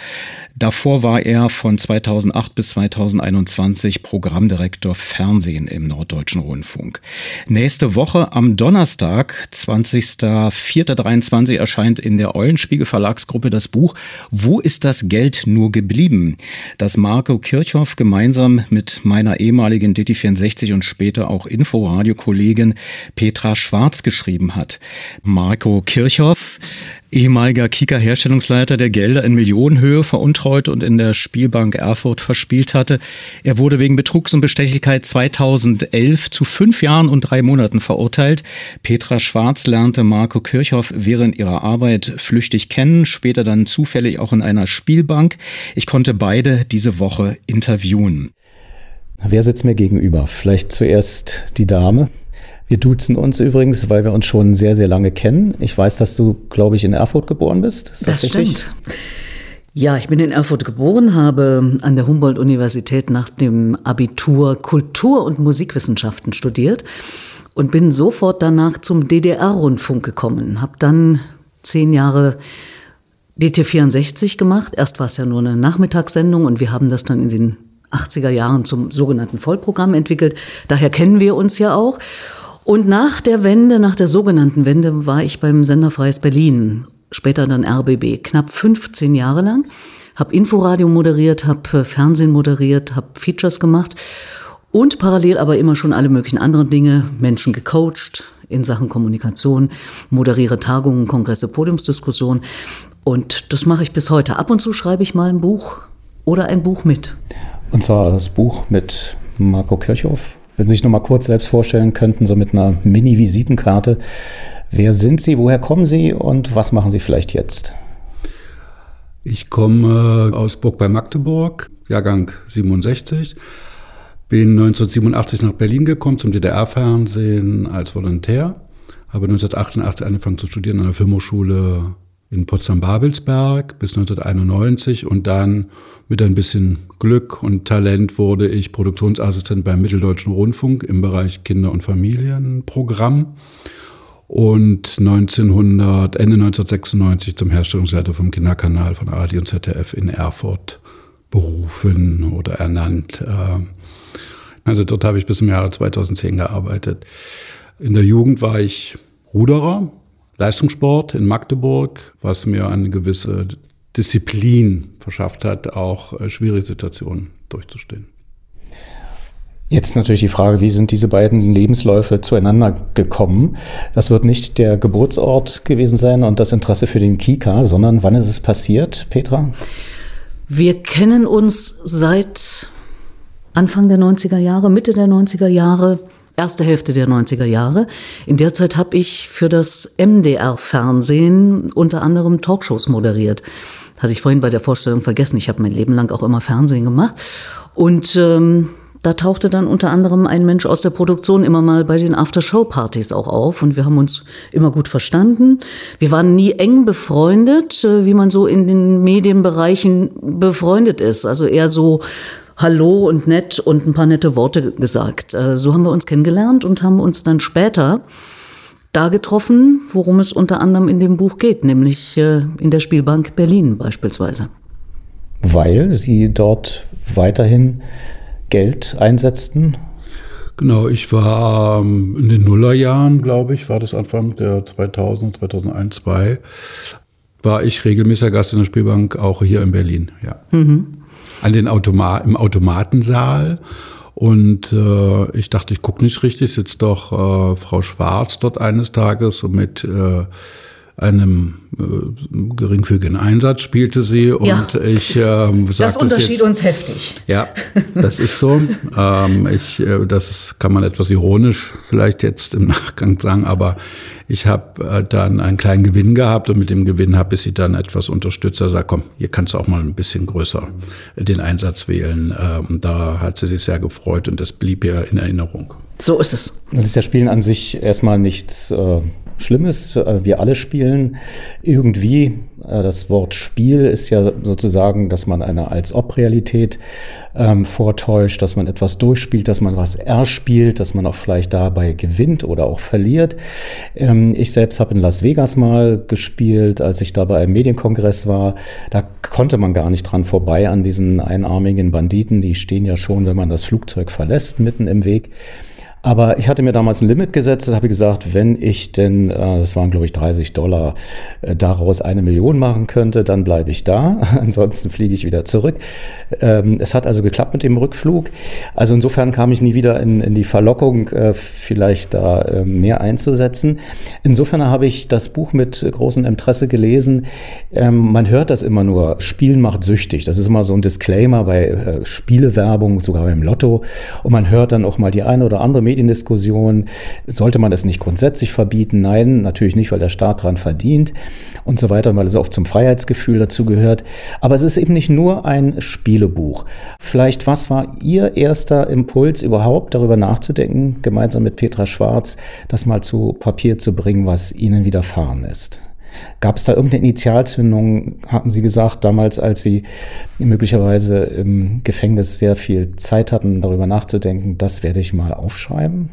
Davor war er von 2008 bis 2021 Programmdirektor Fernsehen im Norddeutschen Rundfunk. Nächste Woche am Donnerstag, 20.04.23, erscheint in der Eulenspiegel Verlagsgruppe das Buch Wo ist das Geld nur geblieben? Das Marco Kirchhoff gemeinsam mit meiner ehemaligen DT64 und später auch Inforadio-Kollegin Petra Schwarz geschrieben hat. Marco Kirchhoff, ehemaliger Kika-Herstellungsleiter, der Gelder in Millionenhöhe veruntreut und in der Spielbank Erfurt verspielt hatte. Er wurde wegen Betrugs und Bestechlichkeit 2011 zu fünf Jahren und drei Monaten verurteilt. Petra Schwarz lernte Marco Kirchhoff während ihrer Arbeit flüchtig kennen, später dann zufällig auch in einer Spielbank. Ich konnte beide diese Woche interviewen. Wer sitzt mir gegenüber? Vielleicht zuerst die Dame. Wir duzen uns übrigens, weil wir uns schon sehr, sehr lange kennen. Ich weiß, dass du, glaube ich, in Erfurt geboren bist. Ist das, das richtig? stimmt. Ja, ich bin in Erfurt geboren, habe an der Humboldt-Universität nach dem Abitur Kultur- und Musikwissenschaften studiert und bin sofort danach zum DDR-Rundfunk gekommen. Habe dann zehn Jahre DT64 gemacht. Erst war es ja nur eine Nachmittagssendung und wir haben das dann in den 80er Jahren zum sogenannten Vollprogramm entwickelt. Daher kennen wir uns ja auch. Und nach der Wende, nach der sogenannten Wende, war ich beim Sender Freies Berlin, später dann RBB, knapp 15 Jahre lang. Habe Inforadio moderiert, habe äh, Fernsehen moderiert, habe Features gemacht und parallel aber immer schon alle möglichen anderen Dinge, Menschen gecoacht in Sachen Kommunikation, moderiere Tagungen, Kongresse, Podiumsdiskussionen. Und das mache ich bis heute. Ab und zu schreibe ich mal ein Buch oder ein Buch mit. Und zwar das Buch mit Marco Kirchhoff, wenn Sie sich noch mal kurz selbst vorstellen könnten, so mit einer Mini-Visitenkarte. Wer sind Sie, woher kommen Sie und was machen Sie vielleicht jetzt? Ich komme aus Burg bei Magdeburg, Jahrgang 67. Bin 1987 nach Berlin gekommen zum DDR-Fernsehen als Volontär. Habe 1988 angefangen zu studieren an der Filmhochschule in Potsdam-Babelsberg bis 1991 und dann mit ein bisschen Glück und Talent wurde ich Produktionsassistent beim Mitteldeutschen Rundfunk im Bereich Kinder- und Familienprogramm und 1900, Ende 1996 zum Herstellungsleiter vom Kinderkanal von ARD und ZDF in Erfurt berufen oder ernannt. Ähm, also dort habe ich bis zum Jahre 2010 gearbeitet. In der Jugend war ich Ruderer, Leistungssport in Magdeburg, was mir eine gewisse Disziplin verschafft hat, auch äh, schwierige Situationen durchzustehen. Jetzt natürlich die Frage, wie sind diese beiden Lebensläufe zueinander gekommen? Das wird nicht der Geburtsort gewesen sein und das Interesse für den Kika, sondern wann ist es passiert, Petra? Wir kennen uns seit Anfang der 90er Jahre, Mitte der 90er Jahre erste Hälfte der 90er Jahre. In der Zeit habe ich für das MDR-Fernsehen unter anderem Talkshows moderiert. Hatte ich vorhin bei der Vorstellung vergessen. Ich habe mein Leben lang auch immer Fernsehen gemacht. Und ähm, da tauchte dann unter anderem ein Mensch aus der Produktion immer mal bei den After-Show-Partys auch auf und wir haben uns immer gut verstanden. Wir waren nie eng befreundet, äh, wie man so in den Medienbereichen befreundet ist. Also eher so Hallo und nett und ein paar nette Worte gesagt. Äh, so haben wir uns kennengelernt und haben uns dann später da getroffen, worum es unter anderem in dem Buch geht, nämlich äh, in der Spielbank Berlin beispielsweise. Weil Sie dort weiterhin Geld einsetzten? Genau, ich war ähm, in den Nullerjahren, glaube ich, war das Anfang der 2000, 2001, 2002, war ich regelmäßiger Gast in der Spielbank, auch hier in Berlin, ja. Mhm an den Automa im Automatensaal. Und äh, ich dachte, ich gucke nicht richtig, sitzt doch äh, Frau Schwarz dort eines Tages mit äh, einem äh, geringfügigen Einsatz spielte sie und ja. ich äh, sagte das unterschied jetzt, uns heftig. Ja, das ist so. ähm, ich, äh, das kann man etwas ironisch vielleicht jetzt im Nachgang sagen, aber ich habe äh, dann einen kleinen Gewinn gehabt und mit dem Gewinn habe ich sie dann etwas unterstützt. Also komm, hier kannst du auch mal ein bisschen größer den Einsatz wählen. Ähm, da hat sie sich sehr gefreut und das blieb ihr in Erinnerung. So ist es. Und ist ja Spielen an sich erstmal nichts äh, Schlimmes. Äh, wir alle spielen irgendwie. Äh, das Wort Spiel ist ja sozusagen, dass man eine Als-Ob-Realität ähm, vortäuscht, dass man etwas durchspielt, dass man was erspielt, dass man auch vielleicht dabei gewinnt oder auch verliert. Ähm, ich selbst habe in Las Vegas mal gespielt, als ich da bei einem Medienkongress war. Da konnte man gar nicht dran vorbei an diesen einarmigen Banditen. Die stehen ja schon, wenn man das Flugzeug verlässt, mitten im Weg. Aber ich hatte mir damals ein Limit gesetzt, habe gesagt, wenn ich denn, äh, das waren glaube ich 30 Dollar, äh, daraus eine Million machen könnte, dann bleibe ich da. Ansonsten fliege ich wieder zurück. Ähm, es hat also geklappt mit dem Rückflug. Also insofern kam ich nie wieder in, in die Verlockung, äh, vielleicht da mehr einzusetzen. Insofern habe ich das Buch mit großem Interesse gelesen. Ähm, man hört das immer nur, Spielen macht süchtig. Das ist immer so ein Disclaimer bei Spielewerbung, sogar beim Lotto. Und man hört dann auch mal die eine oder andere Mediendiskussion. Sollte man das nicht grundsätzlich verbieten? Nein, natürlich nicht, weil der Staat daran verdient und so weiter, weil es auch zum Freiheitsgefühl dazu gehört. Aber es ist eben nicht nur ein Spielebuch. Vielleicht, was war Ihr erster Impuls überhaupt, darüber nachzudenken, gemeinsam mit Petra Schwarz, das mal zu Papier zu bringen, was Ihnen widerfahren ist? Gab es da irgendeine Initialzündung, haben Sie gesagt, damals, als Sie möglicherweise im Gefängnis sehr viel Zeit hatten, darüber nachzudenken, das werde ich mal aufschreiben?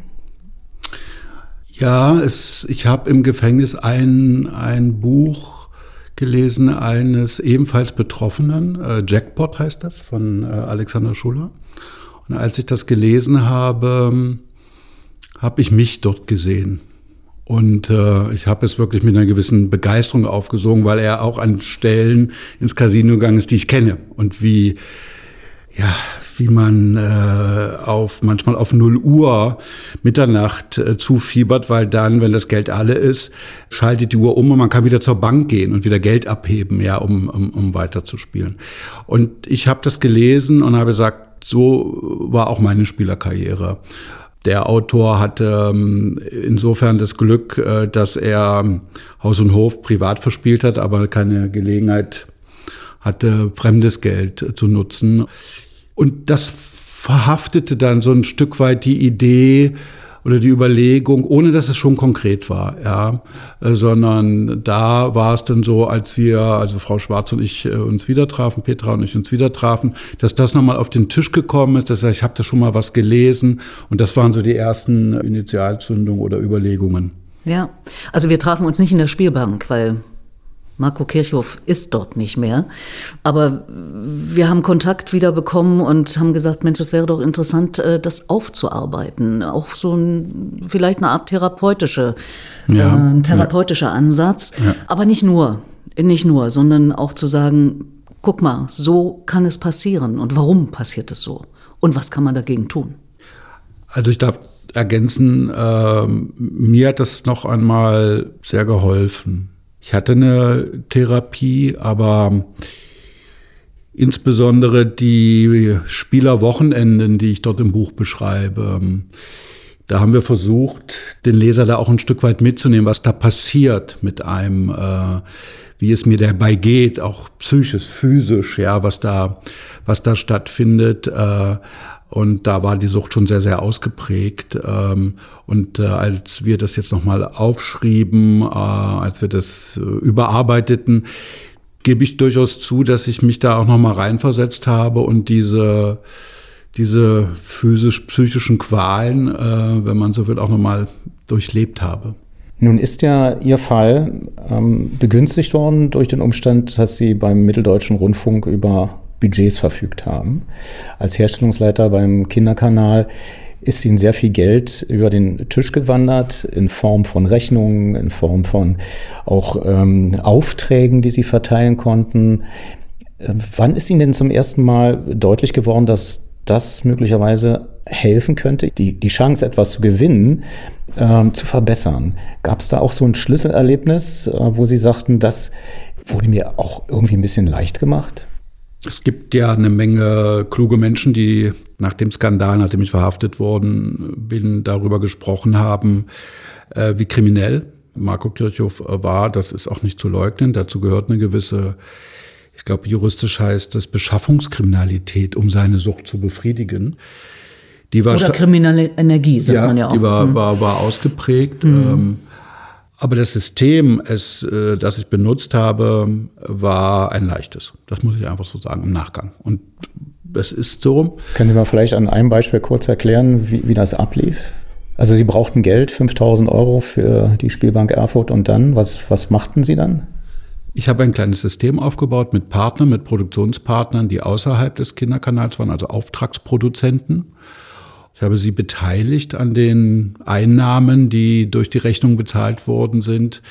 Ja, es, ich habe im Gefängnis ein, ein Buch gelesen eines ebenfalls Betroffenen, äh, Jackpot heißt das, von äh, Alexander Schuller. Und als ich das gelesen habe, habe ich mich dort gesehen. Und äh, ich habe es wirklich mit einer gewissen Begeisterung aufgesogen, weil er auch an Stellen ins Casino gegangen ist, die ich kenne. Und wie, ja, wie man äh, auf manchmal auf 0 Uhr Mitternacht äh, zufiebert, weil dann, wenn das Geld alle ist, schaltet die Uhr um und man kann wieder zur Bank gehen und wieder Geld abheben, ja, um, um, um weiterzuspielen. Und ich habe das gelesen und habe gesagt, so war auch meine Spielerkarriere. Der Autor hatte ähm, insofern das Glück, äh, dass er Haus und Hof privat verspielt hat, aber keine Gelegenheit hatte, fremdes Geld zu nutzen. Und das verhaftete dann so ein Stück weit die Idee, oder die Überlegung, ohne dass es schon konkret war, ja, äh, sondern da war es dann so, als wir, also Frau Schwarz und ich äh, uns wieder trafen, Petra und ich uns wieder trafen, dass das nochmal auf den Tisch gekommen ist, dass ich habe da schon mal was gelesen und das waren so die ersten Initialzündungen oder Überlegungen. Ja, also wir trafen uns nicht in der Spielbank, weil Marco Kirchhoff ist dort nicht mehr. Aber wir haben Kontakt wieder bekommen und haben gesagt, Mensch, es wäre doch interessant, äh, das aufzuarbeiten. Auch so ein, vielleicht eine Art therapeutische, ja, äh, therapeutischer ja. Ansatz. Ja. Aber nicht nur, nicht nur, sondern auch zu sagen, guck mal, so kann es passieren. Und warum passiert es so? Und was kann man dagegen tun? Also ich darf ergänzen, äh, mir hat das noch einmal sehr geholfen ich hatte eine Therapie, aber insbesondere die Spielerwochenenden, die ich dort im Buch beschreibe, da haben wir versucht, den Leser da auch ein Stück weit mitzunehmen, was da passiert mit einem, äh, wie es mir dabei geht, auch psychisch, physisch, ja, was da, was da stattfindet. Äh, und da war die Sucht schon sehr, sehr ausgeprägt. Ähm, und äh, als wir das jetzt nochmal aufschrieben, äh, als wir das äh, überarbeiteten, gebe ich durchaus zu, dass ich mich da auch nochmal reinversetzt habe und diese, diese physisch-psychischen Qualen, wenn man so will, auch nochmal durchlebt habe. Nun ist ja Ihr Fall ähm, begünstigt worden durch den Umstand, dass Sie beim Mitteldeutschen Rundfunk über Budgets verfügt haben. Als Herstellungsleiter beim Kinderkanal ist ihnen sehr viel Geld über den Tisch gewandert in Form von Rechnungen, in Form von auch ähm, Aufträgen, die sie verteilen konnten. Äh, wann ist Ihnen denn zum ersten Mal deutlich geworden, dass das möglicherweise helfen könnte, die, die Chance, etwas zu gewinnen, ähm, zu verbessern? Gab es da auch so ein Schlüsselerlebnis, äh, wo Sie sagten, das wurde mir auch irgendwie ein bisschen leicht gemacht? Es gibt ja eine Menge kluge Menschen, die nach dem Skandal, nachdem ich verhaftet worden bin, darüber gesprochen haben, äh, wie kriminell Marco Kirchhoff war. Das ist auch nicht zu leugnen. Dazu gehört eine gewisse, ich glaube, juristisch heißt das Beschaffungskriminalität, um seine Sucht zu befriedigen. Die war Oder kriminelle Energie, sagt ja, man ja auch. Die war, hm. war, war ausgeprägt. Mhm. Ähm, aber das System, es, äh, das ich benutzt habe, war ein leichtes. Das muss ich einfach so sagen im Nachgang. Und es ist so. Können Sie mal vielleicht an einem Beispiel kurz erklären, wie, wie das ablief? Also Sie brauchten Geld, 5000 Euro für die Spielbank Erfurt und dann, was, was machten Sie dann? Ich habe ein kleines System aufgebaut mit Partnern, mit Produktionspartnern, die außerhalb des Kinderkanals waren, also Auftragsproduzenten. Ich habe sie beteiligt an den Einnahmen, die durch die Rechnung bezahlt worden sind.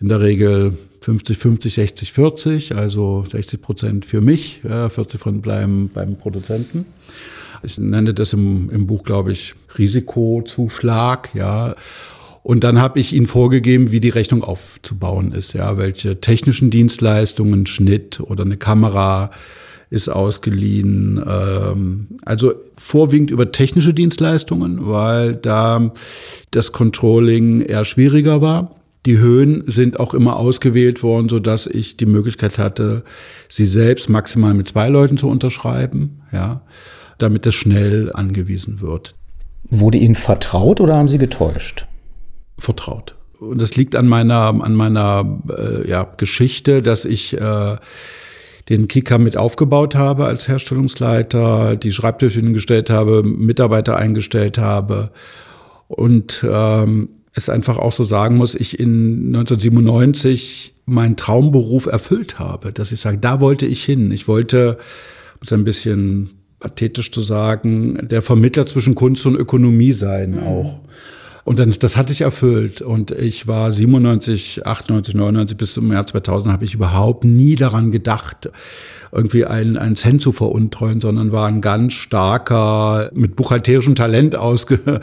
In der Regel 50, 50, 60, 40, also 60 Prozent für mich, 40 von bleiben beim Produzenten. Ich nenne das im, im Buch, glaube ich, Risikozuschlag, ja. Und dann habe ich ihnen vorgegeben, wie die Rechnung aufzubauen ist, ja, welche technischen Dienstleistungen, Schnitt oder eine Kamera ist ausgeliehen. Ähm, also vorwiegend über technische Dienstleistungen, weil da das Controlling eher schwieriger war. Die Höhen sind auch immer ausgewählt worden, so dass ich die Möglichkeit hatte, sie selbst maximal mit zwei Leuten zu unterschreiben, ja, damit es schnell angewiesen wird. Wurde Ihnen vertraut oder haben Sie getäuscht? Vertraut. Und das liegt an meiner, an meiner äh, ja, Geschichte, dass ich äh, den Kika mit aufgebaut habe als Herstellungsleiter, die Schreibtische hingestellt habe, Mitarbeiter eingestellt habe und ähm, es einfach auch so sagen muss, ich in 1997 meinen Traumberuf erfüllt habe, dass ich sage, da wollte ich hin. Ich wollte, um es ein bisschen pathetisch zu sagen, der Vermittler zwischen Kunst und Ökonomie sein mhm. auch. Und dann, das hatte ich erfüllt. Und ich war 97, 98, 99 bis zum Jahr 2000 habe ich überhaupt nie daran gedacht, irgendwie einen, einen Cent zu veruntreuen, sondern war ein ganz starker, mit buchhalterischem Talent ausge,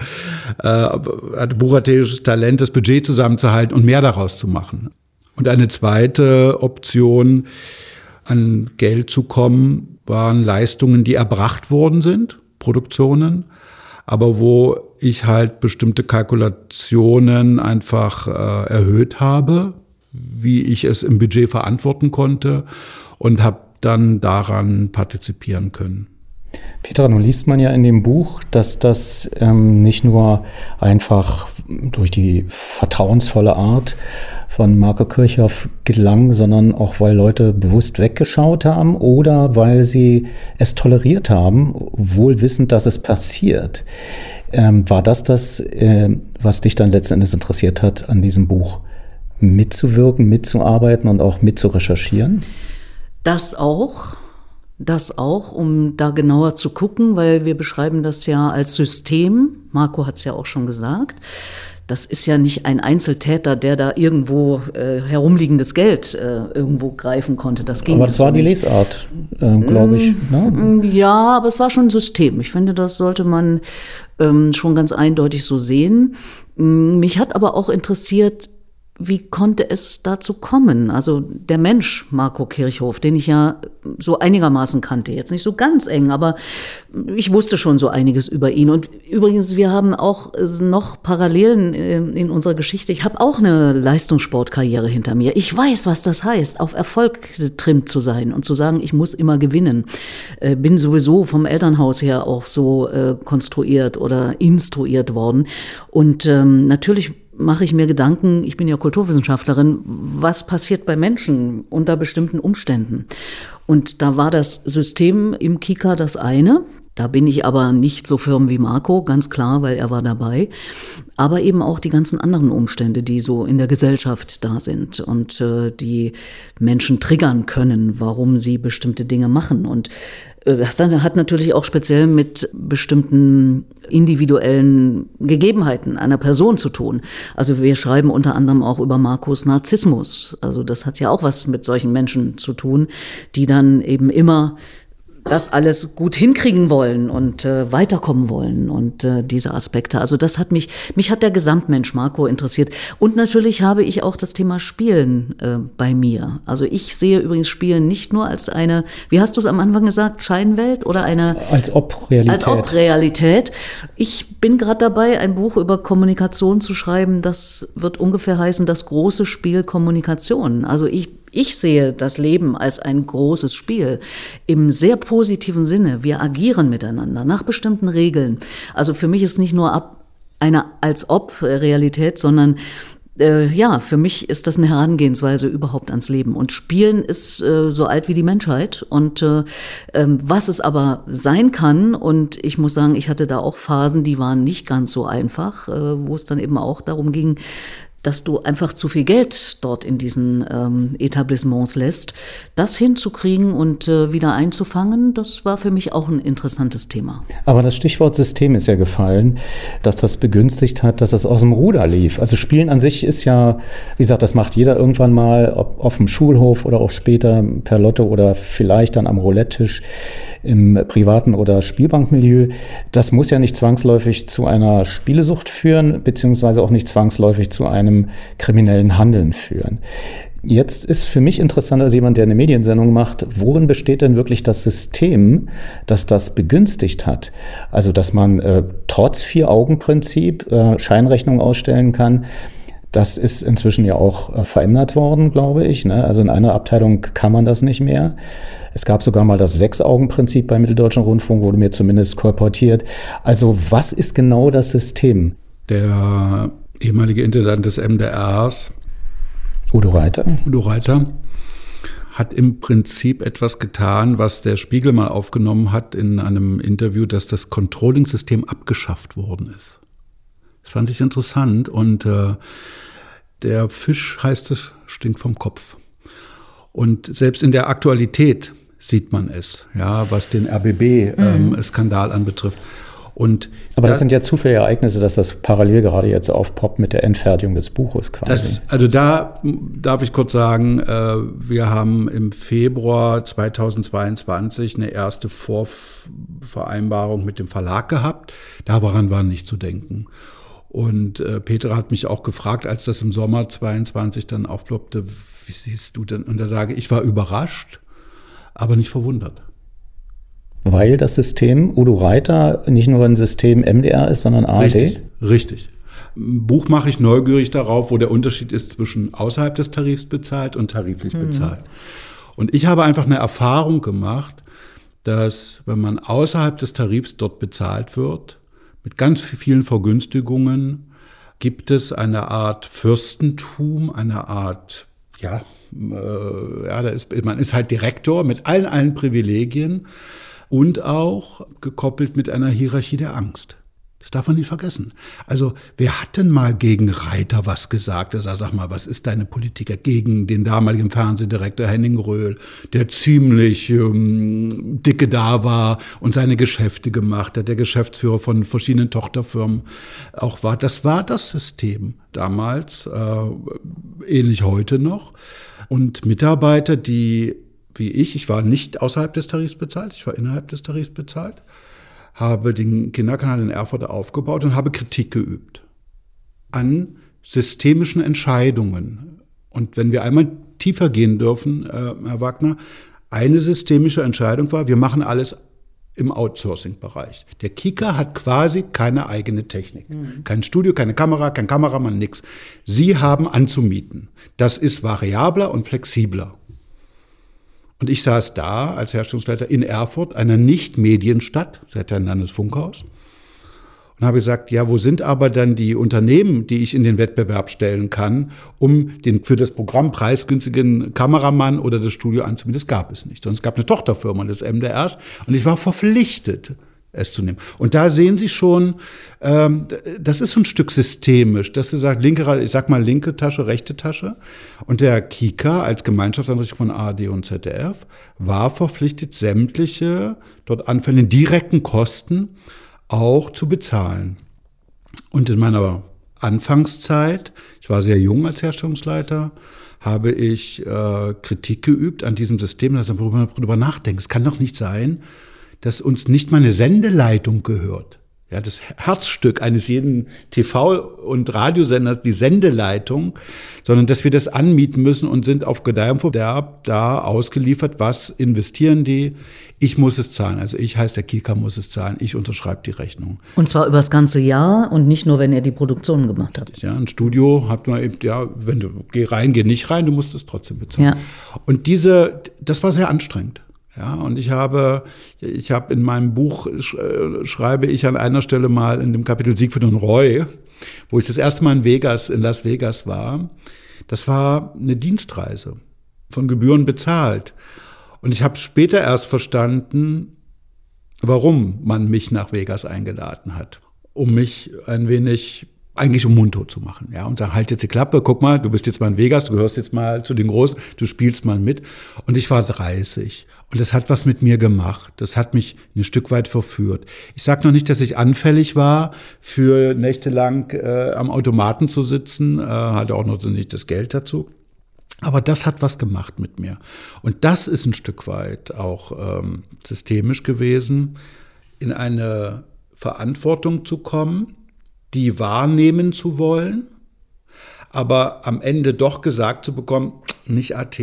äh, hatte buchhalterisches Talent, das Budget zusammenzuhalten und mehr daraus zu machen. Und eine zweite Option, an Geld zu kommen, waren Leistungen, die erbracht worden sind, Produktionen, aber wo ich halt bestimmte Kalkulationen einfach äh, erhöht habe, wie ich es im Budget verantworten konnte und habe dann daran partizipieren können. Petra, nun liest man ja in dem Buch, dass das ähm, nicht nur einfach durch die vertrauensvolle Art von Marco Kirchhoff gelang, sondern auch weil Leute bewusst weggeschaut haben oder weil sie es toleriert haben, wohl wissend, dass es passiert. Ähm, war das das, äh, was dich dann letzten Endes interessiert hat, an diesem Buch mitzuwirken, mitzuarbeiten und auch mitzurecherchieren? Das auch. Das auch, um da genauer zu gucken, weil wir beschreiben das ja als System. Marco hat es ja auch schon gesagt. Das ist ja nicht ein Einzeltäter, der da irgendwo äh, herumliegendes Geld äh, irgendwo greifen konnte. Das ging aber das war die Lesart, äh, glaube ich. Ne? Mm, ja, aber es war schon ein System. Ich finde, das sollte man ähm, schon ganz eindeutig so sehen. Mm, mich hat aber auch interessiert, wie konnte es dazu kommen? Also der Mensch Marco Kirchhoff, den ich ja so einigermaßen kannte, jetzt nicht so ganz eng, aber ich wusste schon so einiges über ihn. Und übrigens, wir haben auch noch Parallelen äh, in unserer Geschichte. Ich habe auch eine Leistungssportkarriere hinter mir. Ich weiß, was das heißt, auf Erfolg getrimmt zu sein und zu sagen, ich muss immer gewinnen. Äh, bin sowieso vom Elternhaus her auch so äh, konstruiert oder instruiert worden. Und ähm, natürlich mache ich mir Gedanken, ich bin ja Kulturwissenschaftlerin, was passiert bei Menschen unter bestimmten Umständen? Und da war das System im Kika das eine. Da bin ich aber nicht so firm wie Marco, ganz klar, weil er war dabei. Aber eben auch die ganzen anderen Umstände, die so in der Gesellschaft da sind und äh, die Menschen triggern können, warum sie bestimmte Dinge machen. Und äh, das hat natürlich auch speziell mit bestimmten individuellen Gegebenheiten einer Person zu tun. Also wir schreiben unter anderem auch über Markus Narzissmus. Also das hat ja auch was mit solchen Menschen zu tun, die dann eben immer das alles gut hinkriegen wollen und äh, weiterkommen wollen und äh, diese Aspekte. Also das hat mich, mich hat der Gesamtmensch Marco interessiert. Und natürlich habe ich auch das Thema Spielen äh, bei mir. Also ich sehe übrigens Spielen nicht nur als eine, wie hast du es am Anfang gesagt, Scheinwelt oder eine als ob Realität. Als ob Realität. Ich bin gerade dabei, ein Buch über Kommunikation zu schreiben. Das wird ungefähr heißen, das große Spiel Kommunikation. Also ich ich sehe das Leben als ein großes Spiel im sehr positiven Sinne. Wir agieren miteinander nach bestimmten Regeln. Also für mich ist nicht nur ab eine als ob Realität, sondern äh, ja, für mich ist das eine Herangehensweise überhaupt ans Leben. Und Spielen ist äh, so alt wie die Menschheit. Und äh, ähm, was es aber sein kann, und ich muss sagen, ich hatte da auch Phasen, die waren nicht ganz so einfach, äh, wo es dann eben auch darum ging, dass du einfach zu viel Geld dort in diesen ähm, Etablissements lässt. Das hinzukriegen und äh, wieder einzufangen, das war für mich auch ein interessantes Thema. Aber das Stichwort System ist ja gefallen, dass das begünstigt hat, dass es aus dem Ruder lief. Also Spielen an sich ist ja, wie gesagt, das macht jeder irgendwann mal, ob auf dem Schulhof oder auch später per Lotto oder vielleicht dann am Roulette-Tisch im privaten oder Spielbankmilieu. Das muss ja nicht zwangsläufig zu einer Spielesucht führen, beziehungsweise auch nicht zwangsläufig zu einem kriminellen Handeln führen. Jetzt ist für mich interessant als jemand, der eine Mediensendung macht, worin besteht denn wirklich das System, das das begünstigt hat? Also, dass man äh, trotz Vier-Augen-Prinzip äh, Scheinrechnung ausstellen kann. Das ist inzwischen ja auch äh, verändert worden, glaube ich. Ne? Also in einer Abteilung kann man das nicht mehr. Es gab sogar mal das Sechs-Augen-Prinzip beim Mitteldeutschen Rundfunk, wurde mir zumindest kolportiert. Also was ist genau das System? Der ehemalige Intendant des MDRs, Udo Reiter. Udo Reiter hat im Prinzip etwas getan, was der Spiegel mal aufgenommen hat in einem Interview, dass das Controlling-System abgeschafft worden ist. Das fand ich interessant und äh, der Fisch, heißt es, stinkt vom Kopf. Und selbst in der Aktualität sieht man es, ja, was den RBB-Skandal mhm. ähm, anbetrifft. Und Aber das, das sind ja zufällige Ereignisse, dass das parallel gerade jetzt aufpoppt mit der Endfertigung des Buches quasi. Das, also da darf ich kurz sagen, äh, wir haben im Februar 2022 eine erste Vorvereinbarung mit dem Verlag gehabt. Daran war nicht zu denken. Und äh, Petra hat mich auch gefragt, als das im Sommer 22 dann aufploppte, wie siehst du denn? Und da sage ich, ich war überrascht, aber nicht verwundert. Weil das System Udo Reiter nicht nur ein System MDR ist, sondern ARD? Richtig, richtig. Buch mache ich neugierig darauf, wo der Unterschied ist zwischen außerhalb des Tarifs bezahlt und tariflich mhm. bezahlt. Und ich habe einfach eine Erfahrung gemacht, dass wenn man außerhalb des Tarifs dort bezahlt wird, mit ganz vielen Vergünstigungen, gibt es eine Art Fürstentum, eine Art ja, äh, ja, da ist, man ist halt Direktor mit allen, allen Privilegien und auch gekoppelt mit einer Hierarchie der Angst. Das darf man nicht vergessen. Also, wer hat denn mal gegen Reiter was gesagt? Sagt, sag mal, was ist deine Politiker gegen den damaligen Fernsehdirektor Henning Röhl, der ziemlich ähm, dicke da war und seine Geschäfte gemacht hat, der Geschäftsführer von verschiedenen Tochterfirmen auch war. Das war das System damals, äh, ähnlich heute noch. Und Mitarbeiter, die wie ich, ich war nicht außerhalb des Tarifs bezahlt, ich war innerhalb des Tarifs bezahlt, habe den Kinderkanal in Erfurt aufgebaut und habe Kritik geübt an systemischen Entscheidungen. Und wenn wir einmal tiefer gehen dürfen, äh, Herr Wagner, eine systemische Entscheidung war, wir machen alles im Outsourcing-Bereich. Der Kika hat quasi keine eigene Technik. Mhm. Kein Studio, keine Kamera, kein Kameramann, nix. Sie haben anzumieten. Das ist variabler und flexibler. Und ich saß da als Herstellungsleiter in Erfurt, einer Nicht-Medienstadt, seit ein Landesfunkhaus, und habe gesagt, ja, wo sind aber dann die Unternehmen, die ich in den Wettbewerb stellen kann, um den für das Programm preisgünstigen Kameramann oder das Studio anzumieten? Das gab es nicht. Sondern es gab eine Tochterfirma des MDRs und ich war verpflichtet, es zu nehmen. Und da sehen Sie schon, ähm, das ist so ein Stück systemisch, dass du sagst, linke, ich sag mal linke Tasche, rechte Tasche. Und der Kika als Gemeinschaftseinrichtung von ARD und ZDF war verpflichtet, sämtliche dort anfallenden direkten Kosten auch zu bezahlen. Und in meiner Anfangszeit, ich war sehr jung als Herstellungsleiter, habe ich äh, Kritik geübt an diesem System, dass man darüber nachdenkt. Es kann doch nicht sein, dass uns nicht mal eine Sendeleitung gehört. Ja, das Herzstück eines jeden TV- und Radiosenders, die Sendeleitung, sondern dass wir das anmieten müssen und sind auf Gedeih und Verderb da ausgeliefert. Was investieren die? Ich muss es zahlen. Also ich heißt, der Kika muss es zahlen. Ich unterschreibe die Rechnung. Und zwar über das ganze Jahr und nicht nur, wenn er die Produktion gemacht hat. Ja, ein Studio hat man eben, ja, wenn du geh rein, geh nicht rein, du musst es trotzdem bezahlen. Ja. Und diese, das war sehr anstrengend. Ja, und ich habe, ich habe in meinem Buch äh, schreibe ich an einer Stelle mal in dem Kapitel Siegfried und Roy, wo ich das erste Mal in Vegas, in Las Vegas war. Das war eine Dienstreise von Gebühren bezahlt. Und ich habe später erst verstanden, warum man mich nach Vegas eingeladen hat. Um mich ein wenig eigentlich um mundtot zu machen. Ja, und da halt jetzt die Klappe, guck mal, du bist jetzt mal in Vegas, du gehörst jetzt mal zu den Großen, du spielst mal mit. Und ich war 30. Und das hat was mit mir gemacht. Das hat mich ein Stück weit verführt. Ich sage noch nicht, dass ich anfällig war, für nächtelang äh, am Automaten zu sitzen, äh, hatte auch noch nicht das Geld dazu. Aber das hat was gemacht mit mir. Und das ist ein Stück weit auch ähm, systemisch gewesen, in eine Verantwortung zu kommen, die wahrnehmen zu wollen, aber am Ende doch gesagt zu bekommen, nicht AT,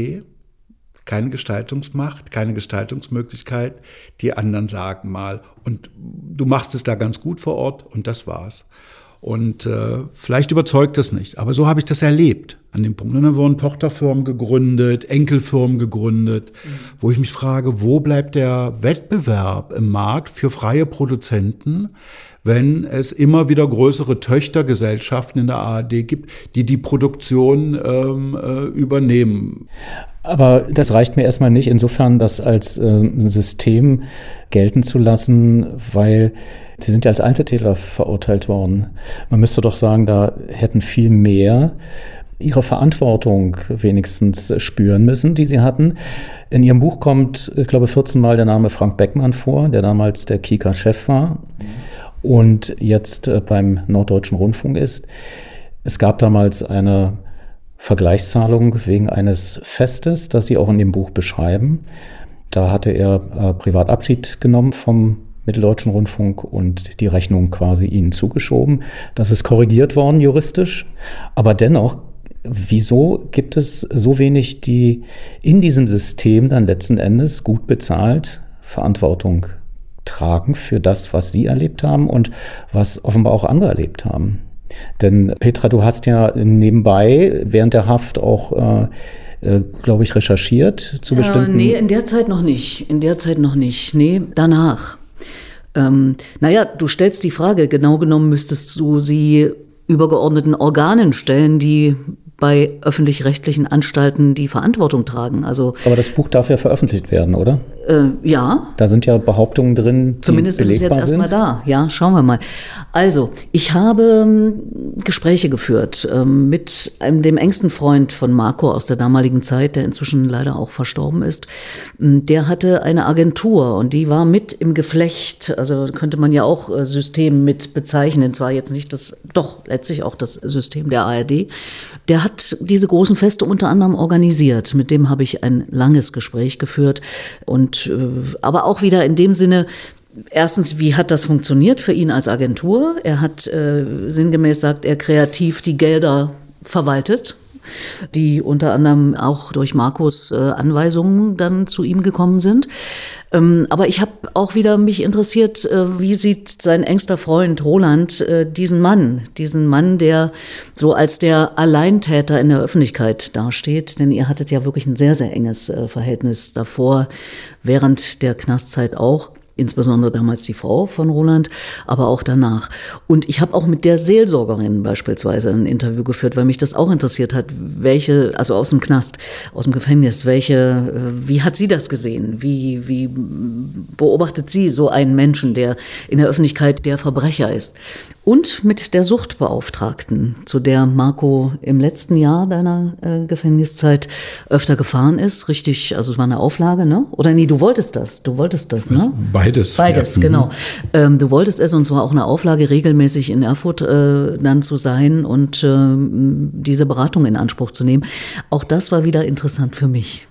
keine Gestaltungsmacht, keine Gestaltungsmöglichkeit, die anderen sagen mal, und du machst es da ganz gut vor Ort und das war's. Und äh, vielleicht überzeugt das nicht, aber so habe ich das erlebt an dem Punkt. Und dann wurden Tochterfirmen gegründet, Enkelfirmen gegründet, mhm. wo ich mich frage, wo bleibt der Wettbewerb im Markt für freie Produzenten, wenn es immer wieder größere Töchtergesellschaften in der ARD gibt, die die Produktion ähm, äh, übernehmen. Aber das reicht mir erstmal nicht, insofern das als äh, System gelten zu lassen, weil Sie sind ja als Einzeltäter verurteilt worden. Man müsste doch sagen, da hätten viel mehr ihre Verantwortung wenigstens spüren müssen, die sie hatten. In ihrem Buch kommt, ich glaube, 14 Mal der Name Frank Beckmann vor, der damals der Kika-Chef war. Mhm und jetzt äh, beim Norddeutschen Rundfunk ist. Es gab damals eine Vergleichszahlung wegen eines Festes, das Sie auch in dem Buch beschreiben. Da hatte er äh, privat Abschied genommen vom Mitteldeutschen Rundfunk und die Rechnung quasi ihnen zugeschoben. Das ist korrigiert worden juristisch. Aber dennoch, wieso gibt es so wenig, die in diesem System dann letzten Endes gut bezahlt Verantwortung tragen für das, was Sie erlebt haben und was offenbar auch andere erlebt haben. Denn Petra, du hast ja nebenbei während der Haft auch äh, äh, glaube ich, recherchiert zu äh, bestimmten. Nee, in der Zeit noch nicht. In der Zeit noch nicht. Nee, danach. Ähm, naja, du stellst die Frage, genau genommen müsstest du sie übergeordneten Organen stellen, die bei öffentlich-rechtlichen Anstalten die Verantwortung tragen. Also, Aber das Buch darf ja veröffentlicht werden, oder? Äh, ja. Da sind ja Behauptungen drin. Zumindest ist es jetzt erstmal da. Ja, schauen wir mal. Also, ich habe ähm, Gespräche geführt ähm, mit einem, dem engsten Freund von Marco aus der damaligen Zeit, der inzwischen leider auch verstorben ist. Ähm, der hatte eine Agentur und die war mit im Geflecht. Also könnte man ja auch äh, System mit bezeichnen. Zwar jetzt nicht das, doch letztlich auch das System der ARD. Der hat diese großen Feste unter anderem organisiert. Mit dem habe ich ein langes Gespräch geführt und äh, aber auch wieder in dem Sinne, Erstens, wie hat das funktioniert für ihn als Agentur? Er hat äh, sinngemäß sagt er kreativ die Gelder verwaltet, die unter anderem auch durch Markus äh, Anweisungen dann zu ihm gekommen sind. Ähm, aber ich habe auch wieder mich interessiert, äh, wie sieht sein engster Freund Roland äh, diesen Mann, diesen Mann, der so als der Alleintäter in der Öffentlichkeit dasteht, denn ihr hattet ja wirklich ein sehr, sehr enges Verhältnis davor, während der Knastzeit auch insbesondere damals die Frau von Roland, aber auch danach. Und ich habe auch mit der Seelsorgerin beispielsweise ein Interview geführt, weil mich das auch interessiert hat, welche, also aus dem Knast, aus dem Gefängnis, welche, äh, wie hat sie das gesehen? Wie, wie beobachtet sie so einen Menschen, der in der Öffentlichkeit der Verbrecher ist? Und mit der Suchtbeauftragten, zu der Marco im letzten Jahr deiner äh, Gefängniszeit öfter gefahren ist. Richtig, also es war eine Auflage, ne? Oder nee, du wolltest das, du wolltest das, ne? Beides. Beides, ja. genau. Ähm, du wolltest es und zwar auch eine Auflage, regelmäßig in Erfurt äh, dann zu sein und äh, diese Beratung in Anspruch zu nehmen. Auch das war wieder interessant für mich.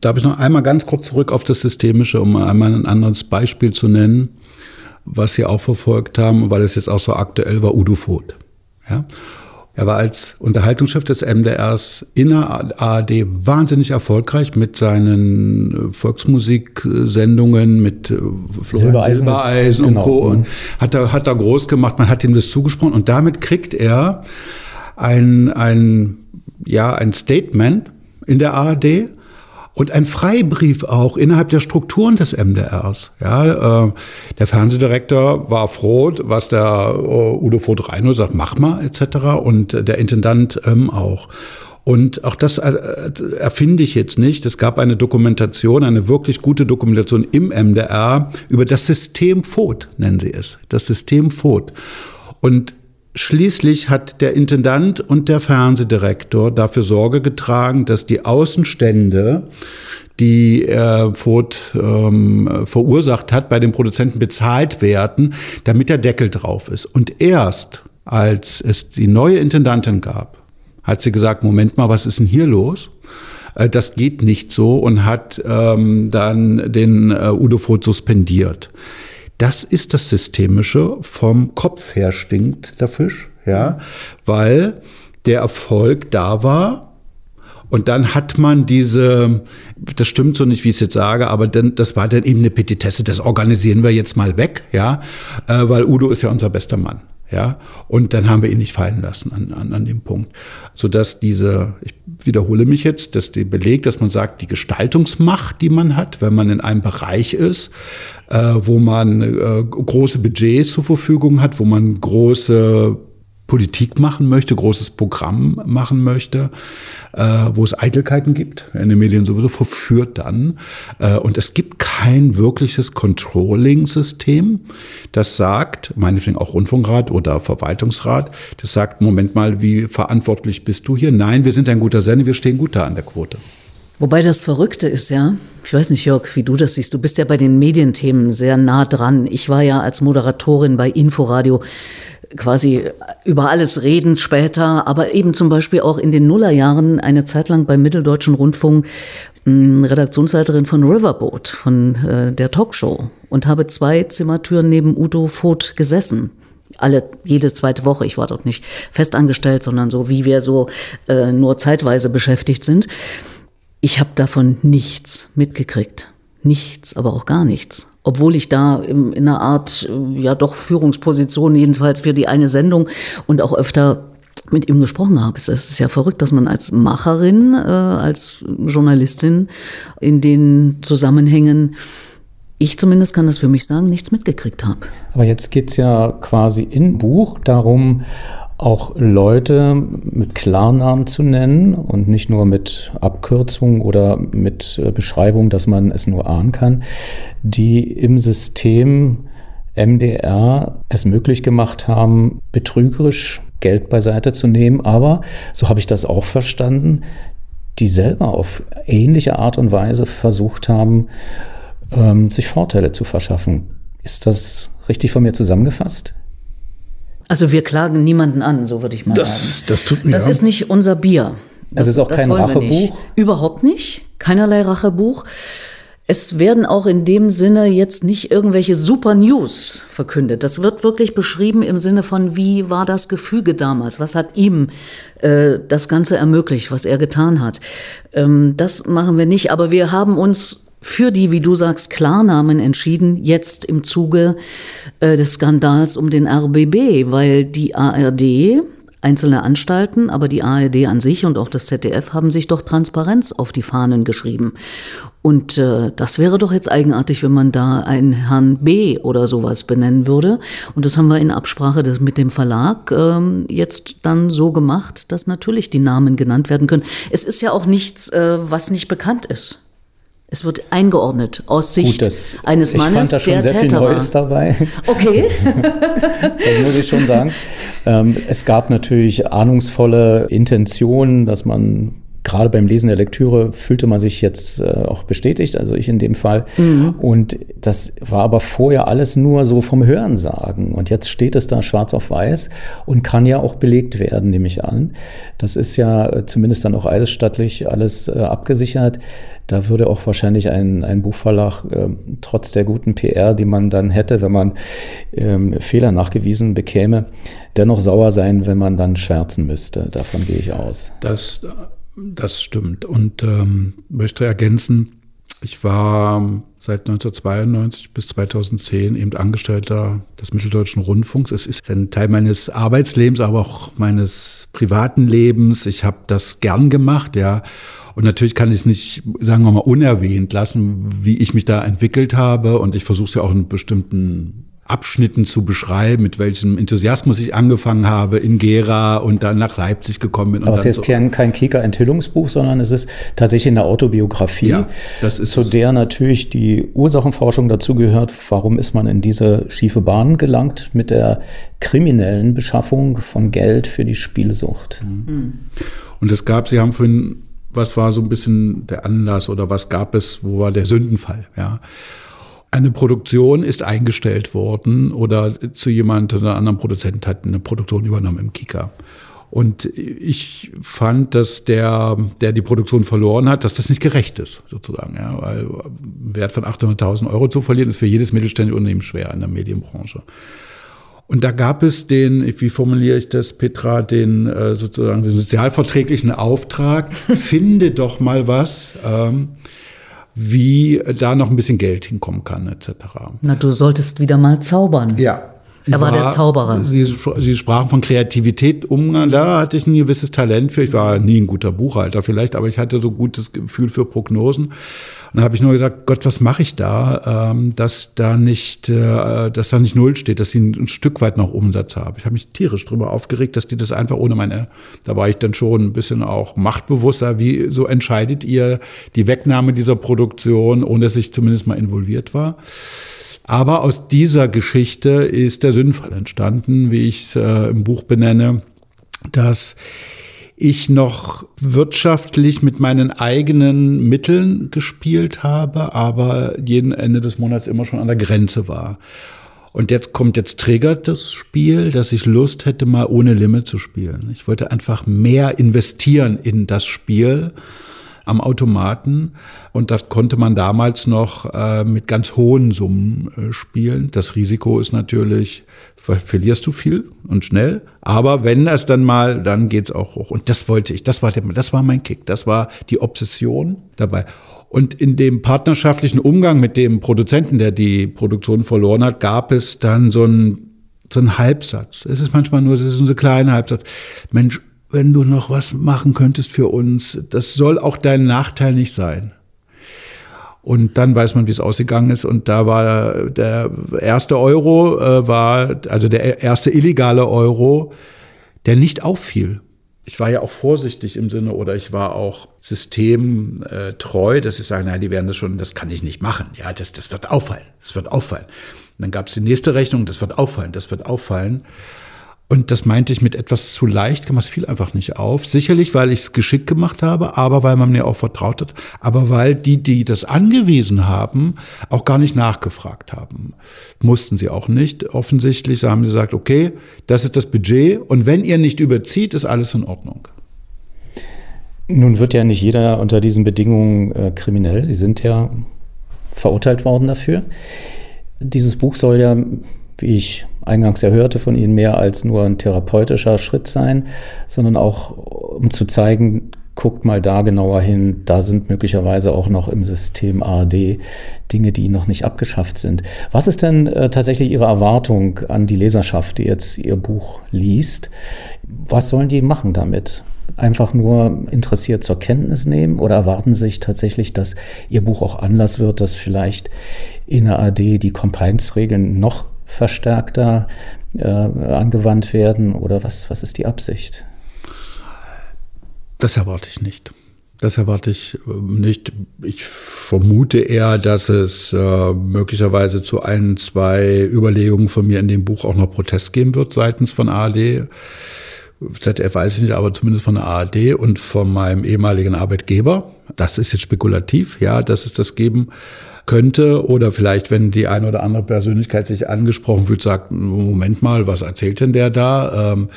Darf ich noch einmal ganz kurz zurück auf das Systemische, um einmal ein anderes Beispiel zu nennen? was sie auch verfolgt haben, weil es jetzt auch so aktuell war, Udo Voth. Ja? Er war als Unterhaltungschef des MDRs in der ARD wahnsinnig erfolgreich mit seinen Volksmusiksendungen, mit äh, Silbereisen, Silbereisen und genau. Co. Und hat er, hat er groß gemacht, man hat ihm das zugesprochen und damit kriegt er ein, ein, ja, ein Statement in der ARD, und ein Freibrief auch innerhalb der Strukturen des MDRs. Ja, äh, der Fernsehdirektor war froh, was der äh, Udo Vogt Reino sagt, mach mal etc. Und der Intendant ähm, auch. Und auch das äh, erfinde ich jetzt nicht. Es gab eine Dokumentation, eine wirklich gute Dokumentation im MDR über das System FOD, nennen sie es. Das System FOD. Und Schließlich hat der Intendant und der Fernsehdirektor dafür Sorge getragen, dass die Außenstände, die er Ford ähm, verursacht hat, bei den Produzenten bezahlt werden, damit der Deckel drauf ist. Und erst als es die neue Intendantin gab, hat sie gesagt, Moment mal, was ist denn hier los? Äh, das geht nicht so und hat ähm, dann den äh, Udo Voth suspendiert. Das ist das Systemische. Vom Kopf her stinkt der Fisch, ja, weil der Erfolg da war. Und dann hat man diese, das stimmt so nicht, wie ich es jetzt sage, aber dann, das war dann eben eine Petitesse, das organisieren wir jetzt mal weg, ja, äh, weil Udo ist ja unser bester Mann. Ja, und dann haben wir ihn nicht fallen lassen an, an, an dem Punkt. Sodass diese, ich wiederhole mich jetzt, dass die belegt, dass man sagt, die Gestaltungsmacht, die man hat, wenn man in einem Bereich ist, äh, wo man äh, große Budgets zur Verfügung hat, wo man große Politik machen möchte, großes Programm machen möchte, äh, wo es Eitelkeiten gibt, in den Medien sowieso, verführt dann. Äh, und es gibt kein wirkliches Controlling-System, das sagt, meinetwegen auch Rundfunkrat oder Verwaltungsrat, das sagt, Moment mal, wie verantwortlich bist du hier? Nein, wir sind ein guter Sender, wir stehen gut da an der Quote. Wobei das Verrückte ist ja, ich weiß nicht, Jörg, wie du das siehst, du bist ja bei den Medienthemen sehr nah dran. Ich war ja als Moderatorin bei Inforadio quasi über alles reden später, aber eben zum Beispiel auch in den Nullerjahren eine Zeit lang beim Mitteldeutschen Rundfunk hm, Redaktionsleiterin von Riverboat, von äh, der Talkshow und habe zwei Zimmertüren neben Udo Voth gesessen alle jede zweite Woche. Ich war dort nicht festangestellt, sondern so, wie wir so äh, nur zeitweise beschäftigt sind. Ich habe davon nichts mitgekriegt. Nichts, aber auch gar nichts obwohl ich da in, einer Art, äh, ja doch Führungsposition, jedenfalls für die eine Sendung und auch öfter mit ihm gesprochen habe. Es ist ja verrückt, dass man als Macherin, äh, als Journalistin in den Zusammenhängen ich zumindest kann das für mich sagen, nichts mitgekriegt habe. Aber jetzt geht es ja quasi im Buch darum, auch Leute mit Klarnamen zu nennen und nicht nur mit Abkürzungen oder mit äh, Beschreibung, dass man es nur ahnen kann, die im System MDR es möglich gemacht haben, betrügerisch Geld beiseite zu nehmen, aber, so habe ich das auch verstanden, die selber auf ähnliche Art und Weise versucht haben, ähm, sich Vorteile zu verschaffen. Ist das richtig von mir zusammengefasst? Also wir klagen niemanden an, so würde ich mal das, sagen. Das tut mir Das ist nicht unser Bier. Das, das ist auch kein Rachebuch? Überhaupt nicht. Keinerlei Rachebuch. Es werden auch in dem Sinne jetzt nicht irgendwelche Super News verkündet. Das wird wirklich beschrieben im Sinne von, wie war das Gefüge damals? Was hat ihm äh, das Ganze ermöglicht, was er getan hat? Ähm, das machen wir nicht, aber wir haben uns für die, wie du sagst, Klarnamen entschieden, jetzt im Zuge äh, des Skandals um den RBB, weil die ARD, einzelne Anstalten, aber die ARD an sich und auch das ZDF haben sich doch Transparenz auf die Fahnen geschrieben. Und äh, das wäre doch jetzt eigenartig, wenn man da einen Herrn B oder sowas benennen würde. Und das haben wir in Absprache mit dem Verlag ähm, jetzt dann so gemacht, dass natürlich die Namen genannt werden können. Es ist ja auch nichts, äh, was nicht bekannt ist. Es wird eingeordnet aus Sicht Gut, das, eines Mannes, ich fand da schon der sehr Täter viel Neues war. dabei. Okay. das muss ich schon sagen. Ähm, es gab natürlich ahnungsvolle Intentionen, dass man gerade beim Lesen der Lektüre fühlte man sich jetzt äh, auch bestätigt, also ich in dem Fall. Mhm. Und das war aber vorher alles nur so vom Hörensagen. Und jetzt steht es da schwarz auf weiß und kann ja auch belegt werden, nehme ich an. Das ist ja äh, zumindest dann auch eidesstattlich alles äh, abgesichert. Da würde auch wahrscheinlich ein, ein Buchverlag äh, trotz der guten PR, die man dann hätte, wenn man ähm, Fehler nachgewiesen bekäme, dennoch sauer sein, wenn man dann schwärzen müsste. Davon gehe ich aus. Das das stimmt. Und ähm, möchte ergänzen, ich war seit 1992 bis 2010 eben Angestellter des Mitteldeutschen Rundfunks. Es ist ein Teil meines Arbeitslebens, aber auch meines privaten Lebens. Ich habe das gern gemacht, ja. Und natürlich kann ich es nicht, sagen wir mal, unerwähnt lassen, wie ich mich da entwickelt habe. Und ich versuche es ja auch in bestimmten Abschnitten zu beschreiben, mit welchem Enthusiasmus ich angefangen habe in Gera und dann nach Leipzig gekommen bin. Aber es ist so. kein Kika-Enthüllungsbuch, sondern es ist tatsächlich eine Autobiografie, ja, das ist zu es. der natürlich die Ursachenforschung dazugehört. Warum ist man in diese schiefe Bahn gelangt mit der kriminellen Beschaffung von Geld für die Spielsucht? Mhm. Und es gab, Sie haben vorhin, was war so ein bisschen der Anlass oder was gab es, wo war der Sündenfall? Ja. Eine Produktion ist eingestellt worden oder zu jemand oder anderen Produzent hat eine Produktion übernommen im Kika. Und ich fand, dass der, der die Produktion verloren hat, dass das nicht gerecht ist, sozusagen. Ja, weil Wert von 800.000 Euro zu verlieren, ist für jedes mittelständische Unternehmen schwer in der Medienbranche. Und da gab es den, wie formuliere ich das, Petra, den äh, sozusagen den sozialverträglichen Auftrag, finde doch mal was. Ähm, wie da noch ein bisschen Geld hinkommen kann, etc. Na, du solltest wieder mal zaubern. Ja. Er war, war, der Zauberer. Sie, Sie, sprachen von Kreativität, Umgang. Da hatte ich ein gewisses Talent für. Ich war nie ein guter Buchhalter vielleicht, aber ich hatte so gutes Gefühl für Prognosen. Und dann habe ich nur gesagt, Gott, was mache ich da, ähm, dass da nicht, äh, dass da nicht null steht, dass sie ein, Stück weit noch Umsatz haben. Ich habe mich tierisch darüber aufgeregt, dass die das einfach ohne meine, da war ich dann schon ein bisschen auch machtbewusster. Wie so entscheidet ihr die Wegnahme dieser Produktion, ohne dass ich zumindest mal involviert war? Aber aus dieser Geschichte ist der Sündenfall entstanden, wie ich es äh, im Buch benenne, dass ich noch wirtschaftlich mit meinen eigenen Mitteln gespielt habe, aber jeden Ende des Monats immer schon an der Grenze war. Und jetzt kommt, jetzt triggert das Spiel, dass ich Lust hätte, mal ohne Limit zu spielen. Ich wollte einfach mehr investieren in das Spiel am Automaten. Und das konnte man damals noch äh, mit ganz hohen Summen äh, spielen. Das Risiko ist natürlich, verlierst du viel und schnell. Aber wenn es dann mal, dann geht's auch hoch. Und das wollte ich, das war, der, das war mein Kick, das war die Obsession dabei. Und in dem partnerschaftlichen Umgang mit dem Produzenten, der die Produktion verloren hat, gab es dann so einen so ein Halbsatz. Es ist manchmal nur, es ist so ein kleiner Halbsatz. Mensch, wenn du noch was machen könntest für uns. Das soll auch dein Nachteil nicht sein. Und dann weiß man, wie es ausgegangen ist. Und da war der erste Euro, äh, war, also der erste illegale Euro, der nicht auffiel. Ich war ja auch vorsichtig im Sinne, oder ich war auch systemtreu, dass ich sage, nein, die werden das schon, das kann ich nicht machen. Ja, das, das wird auffallen. Das wird auffallen. Und dann gab es die nächste Rechnung, das wird auffallen, das wird auffallen. Und das meinte ich mit etwas zu leicht, kam es viel einfach nicht auf. Sicherlich, weil ich es geschickt gemacht habe, aber weil man mir auch vertraut hat, aber weil die, die das angewiesen haben, auch gar nicht nachgefragt haben. Mussten sie auch nicht. Offensichtlich haben sie gesagt, okay, das ist das Budget und wenn ihr nicht überzieht, ist alles in Ordnung. Nun wird ja nicht jeder unter diesen Bedingungen äh, kriminell. Sie sind ja verurteilt worden dafür. Dieses Buch soll ja wie ich eingangs erhörte von Ihnen, mehr als nur ein therapeutischer Schritt sein, sondern auch um zu zeigen, guckt mal da genauer hin, da sind möglicherweise auch noch im System ARD Dinge, die noch nicht abgeschafft sind. Was ist denn äh, tatsächlich Ihre Erwartung an die Leserschaft, die jetzt Ihr Buch liest? Was sollen die machen damit? Einfach nur interessiert zur Kenntnis nehmen oder erwarten sich tatsächlich, dass Ihr Buch auch Anlass wird, dass vielleicht in der ARD die Compliance-Regeln noch verstärkter äh, angewandt werden oder was, was ist die Absicht? Das erwarte ich nicht. Das erwarte ich ähm, nicht. Ich vermute eher, dass es äh, möglicherweise zu ein, zwei Überlegungen von mir in dem Buch auch noch Protest geben wird seitens von ARD. ZDF weiß ich nicht, aber zumindest von der ARD und von meinem ehemaligen Arbeitgeber. Das ist jetzt spekulativ, ja, dass es das geben könnte. Oder vielleicht, wenn die eine oder andere Persönlichkeit sich angesprochen fühlt, sagt, Moment mal, was erzählt denn der da? Ähm,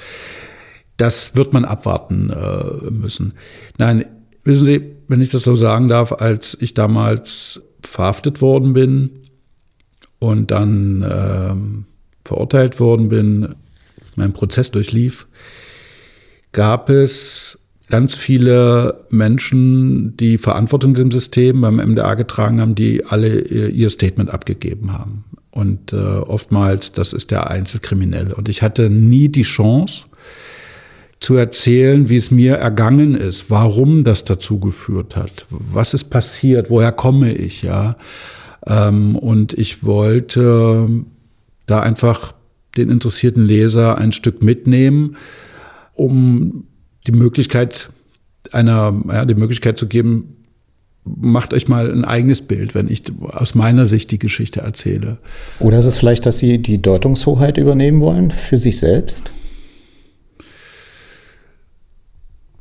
das wird man abwarten äh, müssen. Nein, wissen Sie, wenn ich das so sagen darf, als ich damals verhaftet worden bin und dann ähm, verurteilt worden bin, mein Prozess durchlief, gab es ganz viele Menschen, die Verantwortung im System beim MDA getragen haben, die alle ihr Statement abgegeben haben. Und äh, oftmals, das ist der Einzelkriminelle. Und ich hatte nie die Chance zu erzählen, wie es mir ergangen ist, warum das dazu geführt hat, was ist passiert, woher komme ich, ja. Ähm, und ich wollte da einfach den interessierten Leser ein Stück mitnehmen, um die Möglichkeit einer, ja, die Möglichkeit zu geben, macht euch mal ein eigenes Bild, wenn ich aus meiner Sicht die Geschichte erzähle. Oder ist es vielleicht, dass Sie die Deutungshoheit übernehmen wollen für sich selbst?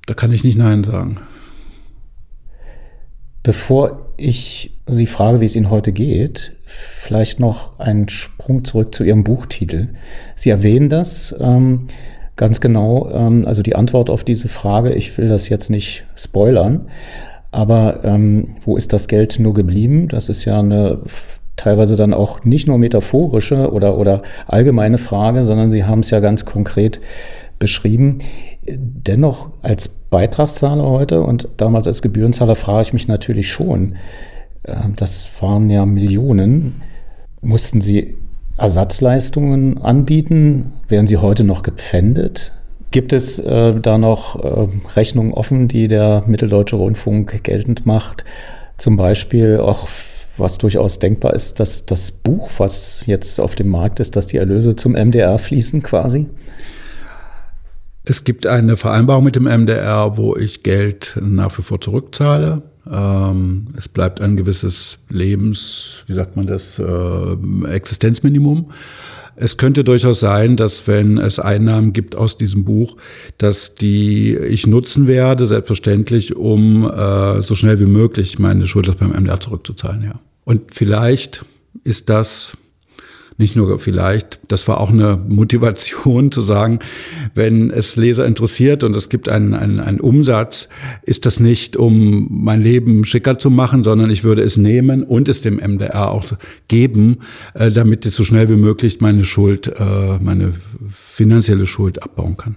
Da kann ich nicht Nein sagen. Bevor ich Sie frage, wie es Ihnen heute geht, vielleicht noch einen Sprung zurück zu Ihrem Buchtitel. Sie erwähnen das ähm, ganz genau, ähm, also die Antwort auf diese Frage, ich will das jetzt nicht spoilern, aber ähm, wo ist das Geld nur geblieben? Das ist ja eine teilweise dann auch nicht nur metaphorische oder, oder allgemeine Frage, sondern Sie haben es ja ganz konkret beschrieben. Dennoch als Beitragszahler heute und damals als Gebührenzahler frage ich mich natürlich schon, äh, das waren ja Millionen, mussten Sie Ersatzleistungen anbieten? Werden sie heute noch gepfändet? Gibt es äh, da noch äh, Rechnungen offen, die der Mitteldeutsche Rundfunk geltend macht? Zum Beispiel auch, was durchaus denkbar ist, dass das Buch, was jetzt auf dem Markt ist, dass die Erlöse zum MDR fließen quasi? Es gibt eine Vereinbarung mit dem MDR, wo ich Geld nach wie vor zurückzahle. Ähm, es bleibt ein gewisses Lebens, wie sagt man das, äh, Existenzminimum. Es könnte durchaus sein, dass wenn es Einnahmen gibt aus diesem Buch, dass die ich nutzen werde, selbstverständlich, um äh, so schnell wie möglich meine Schuld beim MDR zurückzuzahlen, ja. Und vielleicht ist das nicht nur vielleicht, das war auch eine Motivation zu sagen, wenn es Leser interessiert und es gibt einen, einen, einen Umsatz, ist das nicht, um mein Leben schicker zu machen, sondern ich würde es nehmen und es dem MDR auch geben, äh, damit ich so schnell wie möglich meine Schuld, äh, meine finanzielle Schuld abbauen kann.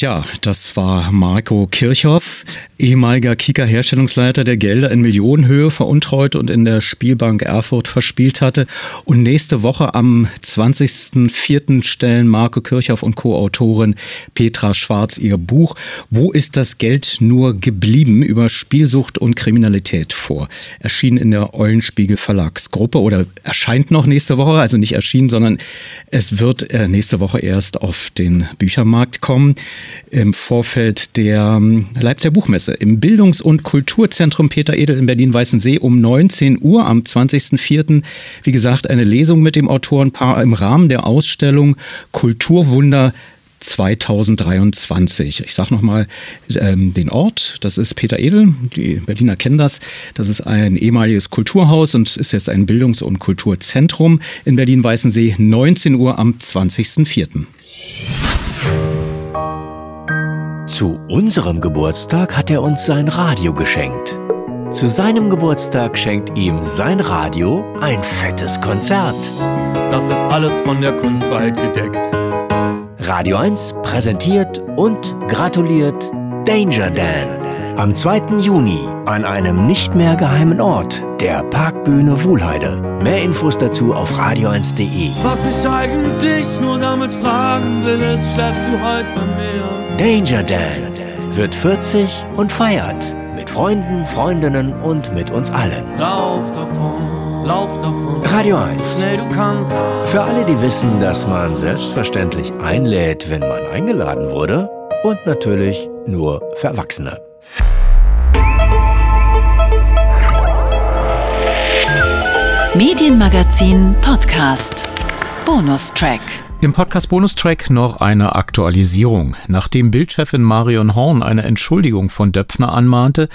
Ja, das war Marco Kirchhoff, ehemaliger Kika-Herstellungsleiter, der Gelder in Millionenhöhe veruntreut und in der Spielbank Erfurt verspielt hatte. Und nächste Woche am 20.04. stellen Marco Kirchhoff und Co-Autorin Petra Schwarz ihr Buch Wo ist das Geld nur geblieben? über Spielsucht und Kriminalität vor. Erschienen in der Eulenspiegel Verlagsgruppe oder erscheint noch nächste Woche, also nicht erschienen, sondern es wird äh, nächste Woche erst auf den Büchermarkt kommen im Vorfeld der ähm, Leipziger Buchmesse im Bildungs- und Kulturzentrum Peter Edel in Berlin-Weißensee um 19 Uhr am 20.04. Wie gesagt, eine Lesung mit dem Autorenpaar im Rahmen der Ausstellung Kulturwunder 2023. Ich sage nochmal ähm, den Ort. Das ist Peter Edel. Die Berliner kennen das. Das ist ein ehemaliges Kulturhaus und ist jetzt ein Bildungs- und Kulturzentrum in Berlin-Weißensee. 19 Uhr am 20.04. Zu unserem Geburtstag hat er uns sein Radio geschenkt. Zu seinem Geburtstag schenkt ihm sein Radio ein fettes Konzert. Das ist alles von der Kunstfreiheit gedeckt. Radio 1 präsentiert und gratuliert Danger Dan. Am 2. Juni an einem nicht mehr geheimen Ort, der Parkbühne Wuhlheide. Mehr Infos dazu auf radio1.de. Was ich eigentlich nur damit fragen will, ist, schläfst du heute bei mir? Danger Dan wird 40 und feiert mit Freunden, Freundinnen und mit uns allen. Lauf davon, lauf davon. Radio 1. Schnell du kannst. Für alle, die wissen, dass man selbstverständlich einlädt, wenn man eingeladen wurde. Und natürlich nur für Erwachsene. Medienmagazin Podcast. Bonustrack. Im Podcast-Bonustrack noch eine Aktualisierung. Nachdem Bildchefin Marion Horn eine Entschuldigung von Döpfner anmahnte,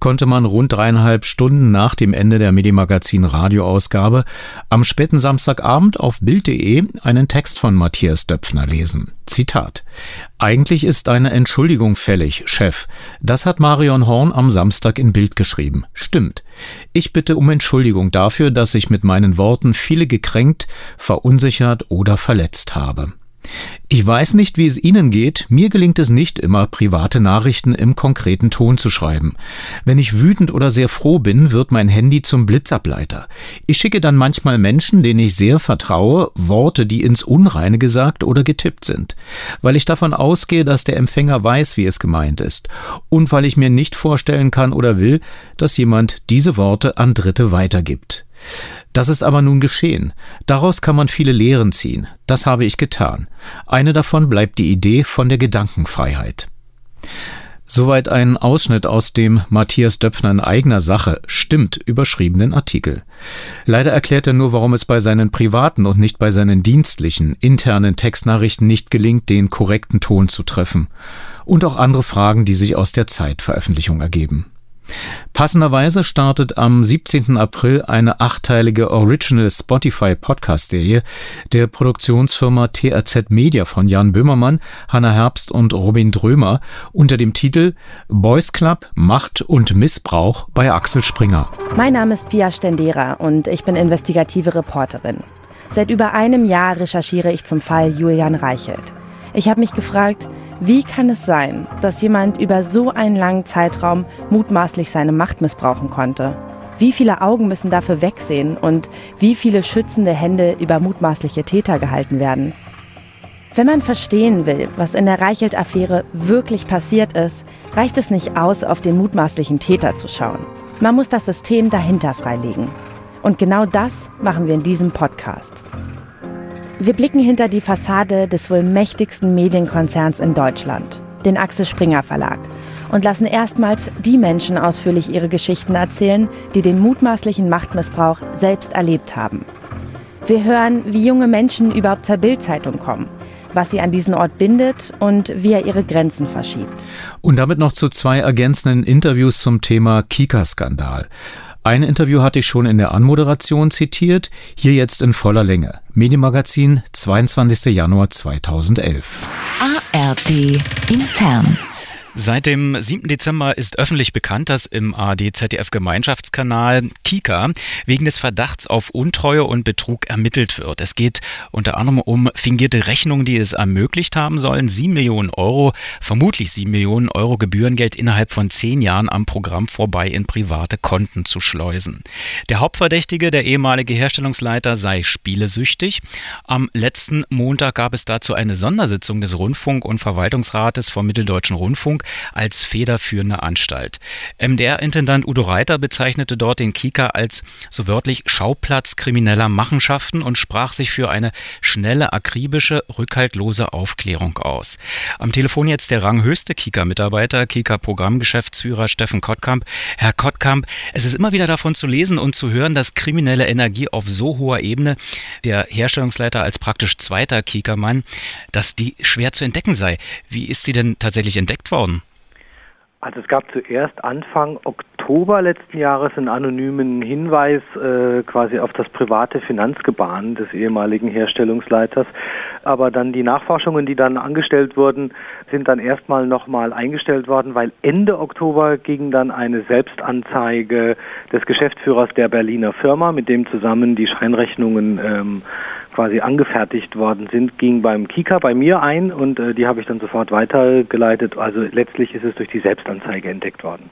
konnte man rund dreieinhalb Stunden nach dem Ende der Medienmagazin Radioausgabe am späten Samstagabend auf Bild.de einen Text von Matthias Döpfner lesen. Zitat. Eigentlich ist eine Entschuldigung fällig, Chef. Das hat Marion Horn am Samstag in Bild geschrieben. Stimmt. Ich bitte um Entschuldigung dafür, dass ich mit meinen Worten viele gekränkt, verunsichert oder verletzt habe. Ich weiß nicht, wie es Ihnen geht, mir gelingt es nicht immer, private Nachrichten im konkreten Ton zu schreiben. Wenn ich wütend oder sehr froh bin, wird mein Handy zum Blitzableiter. Ich schicke dann manchmal Menschen, denen ich sehr vertraue, Worte, die ins Unreine gesagt oder getippt sind, weil ich davon ausgehe, dass der Empfänger weiß, wie es gemeint ist, und weil ich mir nicht vorstellen kann oder will, dass jemand diese Worte an Dritte weitergibt. Das ist aber nun geschehen. Daraus kann man viele Lehren ziehen. Das habe ich getan. Eine davon bleibt die Idee von der Gedankenfreiheit. Soweit ein Ausschnitt aus dem Matthias Döpfner in eigener Sache stimmt überschriebenen Artikel. Leider erklärt er nur, warum es bei seinen privaten und nicht bei seinen dienstlichen, internen Textnachrichten nicht gelingt, den korrekten Ton zu treffen. Und auch andere Fragen, die sich aus der Zeitveröffentlichung ergeben. Passenderweise startet am 17. April eine achteilige Original Spotify Podcast-Serie der Produktionsfirma TRZ Media von Jan Böhmermann, Hanna Herbst und Robin Drömer unter dem Titel Boys Club, Macht und Missbrauch bei Axel Springer. Mein Name ist Pia Stendera und ich bin investigative Reporterin. Seit über einem Jahr recherchiere ich zum Fall Julian Reichelt. Ich habe mich gefragt, wie kann es sein, dass jemand über so einen langen Zeitraum mutmaßlich seine Macht missbrauchen konnte? Wie viele Augen müssen dafür wegsehen und wie viele schützende Hände über mutmaßliche Täter gehalten werden? Wenn man verstehen will, was in der Reichelt-Affäre wirklich passiert ist, reicht es nicht aus, auf den mutmaßlichen Täter zu schauen. Man muss das System dahinter freilegen. Und genau das machen wir in diesem Podcast. Wir blicken hinter die Fassade des wohl mächtigsten Medienkonzerns in Deutschland, den Axel Springer Verlag, und lassen erstmals die Menschen ausführlich ihre Geschichten erzählen, die den mutmaßlichen Machtmissbrauch selbst erlebt haben. Wir hören, wie junge Menschen überhaupt zur Bildzeitung kommen, was sie an diesen Ort bindet und wie er ihre Grenzen verschiebt. Und damit noch zu zwei ergänzenden Interviews zum Thema Kika-Skandal. Ein Interview hatte ich schon in der Anmoderation zitiert, hier jetzt in voller Länge. Medienmagazin, 22. Januar 2011. ARD intern. Seit dem 7. Dezember ist öffentlich bekannt, dass im ARD-ZDF-Gemeinschaftskanal Kika wegen des Verdachts auf Untreue und Betrug ermittelt wird. Es geht unter anderem um fingierte Rechnungen, die es ermöglicht haben sollen, 7 Millionen Euro, vermutlich 7 Millionen Euro Gebührengeld innerhalb von zehn Jahren am Programm vorbei in private Konten zu schleusen. Der Hauptverdächtige, der ehemalige Herstellungsleiter, sei spielesüchtig. Am letzten Montag gab es dazu eine Sondersitzung des Rundfunk- und Verwaltungsrates vom Mitteldeutschen Rundfunk als federführende Anstalt. MDR-Intendant Udo Reiter bezeichnete dort den Kika als so wörtlich Schauplatz krimineller Machenschaften und sprach sich für eine schnelle, akribische, rückhaltlose Aufklärung aus. Am Telefon jetzt der ranghöchste Kika-Mitarbeiter, Kika-Programmgeschäftsführer Steffen Kottkamp. Herr Kottkamp, es ist immer wieder davon zu lesen und zu hören, dass kriminelle Energie auf so hoher Ebene, der Herstellungsleiter als praktisch zweiter Kika-Mann, dass die schwer zu entdecken sei. Wie ist sie denn tatsächlich entdeckt worden? Also es gab zuerst Anfang Oktober letzten Jahres einen anonymen Hinweis äh, quasi auf das private Finanzgebaren des ehemaligen Herstellungsleiters. Aber dann die Nachforschungen, die dann angestellt wurden, sind dann erstmal nochmal eingestellt worden, weil Ende Oktober ging dann eine Selbstanzeige des Geschäftsführers der Berliner Firma, mit dem zusammen die Scheinrechnungen ähm, quasi angefertigt worden sind, ging beim Kika bei mir ein und äh, die habe ich dann sofort weitergeleitet. Also letztlich ist es durch die Selbstanzeige entdeckt worden.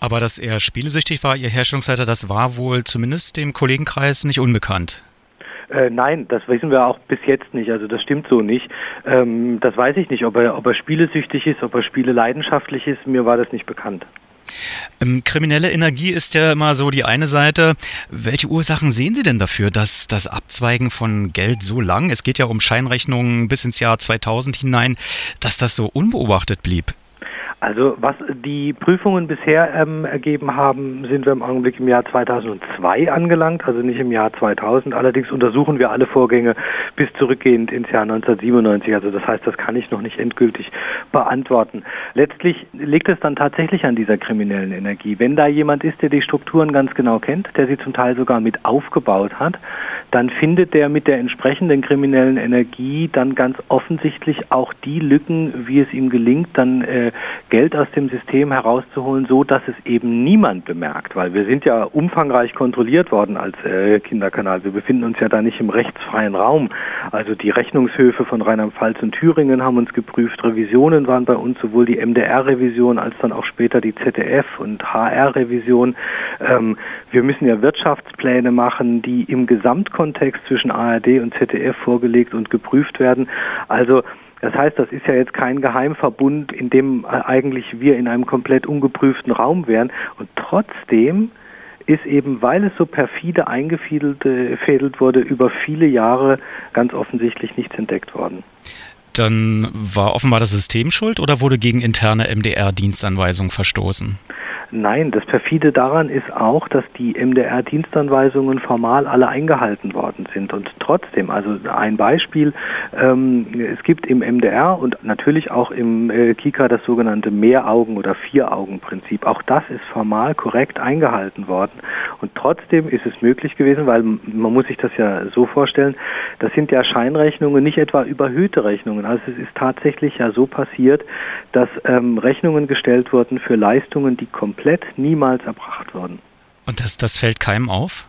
Aber dass er spielesüchtig war, Ihr Herstellungsleiter, das war wohl zumindest dem Kollegenkreis nicht unbekannt. Äh, nein, das wissen wir auch bis jetzt nicht. Also das stimmt so nicht. Ähm, das weiß ich nicht, ob er, ob er spielesüchtig ist, ob er spieleleidenschaftlich ist. Mir war das nicht bekannt. Ähm, kriminelle Energie ist ja immer so die eine Seite. Welche Ursachen sehen Sie denn dafür, dass das Abzweigen von Geld so lang, es geht ja um Scheinrechnungen bis ins Jahr 2000 hinein, dass das so unbeobachtet blieb? Also was die Prüfungen bisher ähm, ergeben haben, sind wir im Augenblick im Jahr 2002 angelangt, also nicht im Jahr 2000. Allerdings untersuchen wir alle Vorgänge bis zurückgehend ins Jahr 1997. Also das heißt, das kann ich noch nicht endgültig beantworten. Letztlich liegt es dann tatsächlich an dieser kriminellen Energie. Wenn da jemand ist, der die Strukturen ganz genau kennt, der sie zum Teil sogar mit aufgebaut hat, dann findet der mit der entsprechenden kriminellen Energie dann ganz offensichtlich auch die Lücken, wie es ihm gelingt, dann äh, Geld aus dem System herauszuholen, so dass es eben niemand bemerkt, weil wir sind ja umfangreich kontrolliert worden als äh, Kinderkanal. Wir befinden uns ja da nicht im rechtsfreien Raum. Also die Rechnungshöfe von Rheinland-Pfalz und Thüringen haben uns geprüft. Revisionen waren bei uns sowohl die MDR-Revision als dann auch später die ZDF- und HR-Revision. Ähm, wir müssen ja Wirtschaftspläne machen, die im Gesamtkontext zwischen ARD und ZDF vorgelegt und geprüft werden. Also das heißt, das ist ja jetzt kein Geheimverbund, in dem eigentlich wir in einem komplett ungeprüften Raum wären. Und trotzdem ist eben, weil es so perfide eingefädelt äh, wurde, über viele Jahre ganz offensichtlich nichts entdeckt worden. Dann war offenbar das System schuld oder wurde gegen interne MDR-Dienstanweisungen verstoßen? Nein, das perfide daran ist auch, dass die MDR-Dienstanweisungen formal alle eingehalten worden sind. Und trotzdem, also ein Beispiel, ähm, es gibt im MDR und natürlich auch im äh, KIKA das sogenannte Mehraugen- oder Vier-Augen-Prinzip. Auch das ist formal korrekt eingehalten worden. Und trotzdem ist es möglich gewesen, weil man muss sich das ja so vorstellen, das sind ja Scheinrechnungen, nicht etwa überhöhte Rechnungen. Also es ist tatsächlich ja so passiert, dass ähm, Rechnungen gestellt wurden für Leistungen, die komplett komplett niemals erbracht worden. Und das, das fällt keinem auf?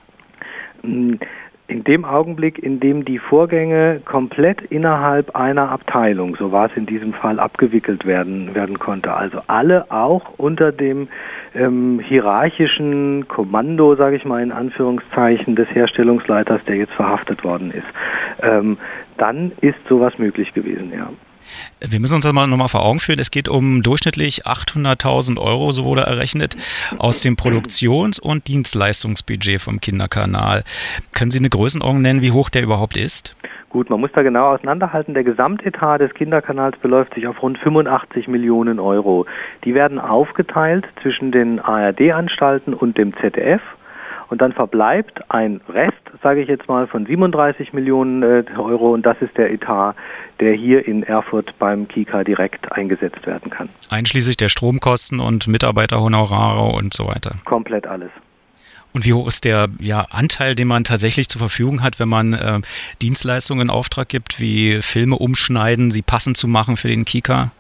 In dem Augenblick, in dem die Vorgänge komplett innerhalb einer Abteilung, so war es in diesem Fall, abgewickelt werden, werden konnte, also alle auch unter dem ähm, hierarchischen Kommando, sage ich mal in Anführungszeichen, des Herstellungsleiters, der jetzt verhaftet worden ist, ähm, dann ist sowas möglich gewesen, ja. Wir müssen uns das mal nochmal vor Augen führen. Es geht um durchschnittlich 800.000 Euro, so wurde errechnet, aus dem Produktions- und Dienstleistungsbudget vom Kinderkanal. Können Sie eine Größenordnung nennen, wie hoch der überhaupt ist? Gut, man muss da genau auseinanderhalten. Der Gesamtetat des Kinderkanals beläuft sich auf rund 85 Millionen Euro. Die werden aufgeteilt zwischen den ARD-Anstalten und dem ZDF und dann verbleibt ein Rest, sage ich jetzt mal, von 37 Millionen äh, Euro und das ist der Etat, der hier in Erfurt beim KIKA direkt eingesetzt werden kann. Einschließlich der Stromkosten und Mitarbeiterhonorare und so weiter. Komplett alles. Und wie hoch ist der ja, Anteil, den man tatsächlich zur Verfügung hat, wenn man äh, Dienstleistungen in Auftrag gibt, wie Filme umschneiden, sie passend zu machen für den Kika?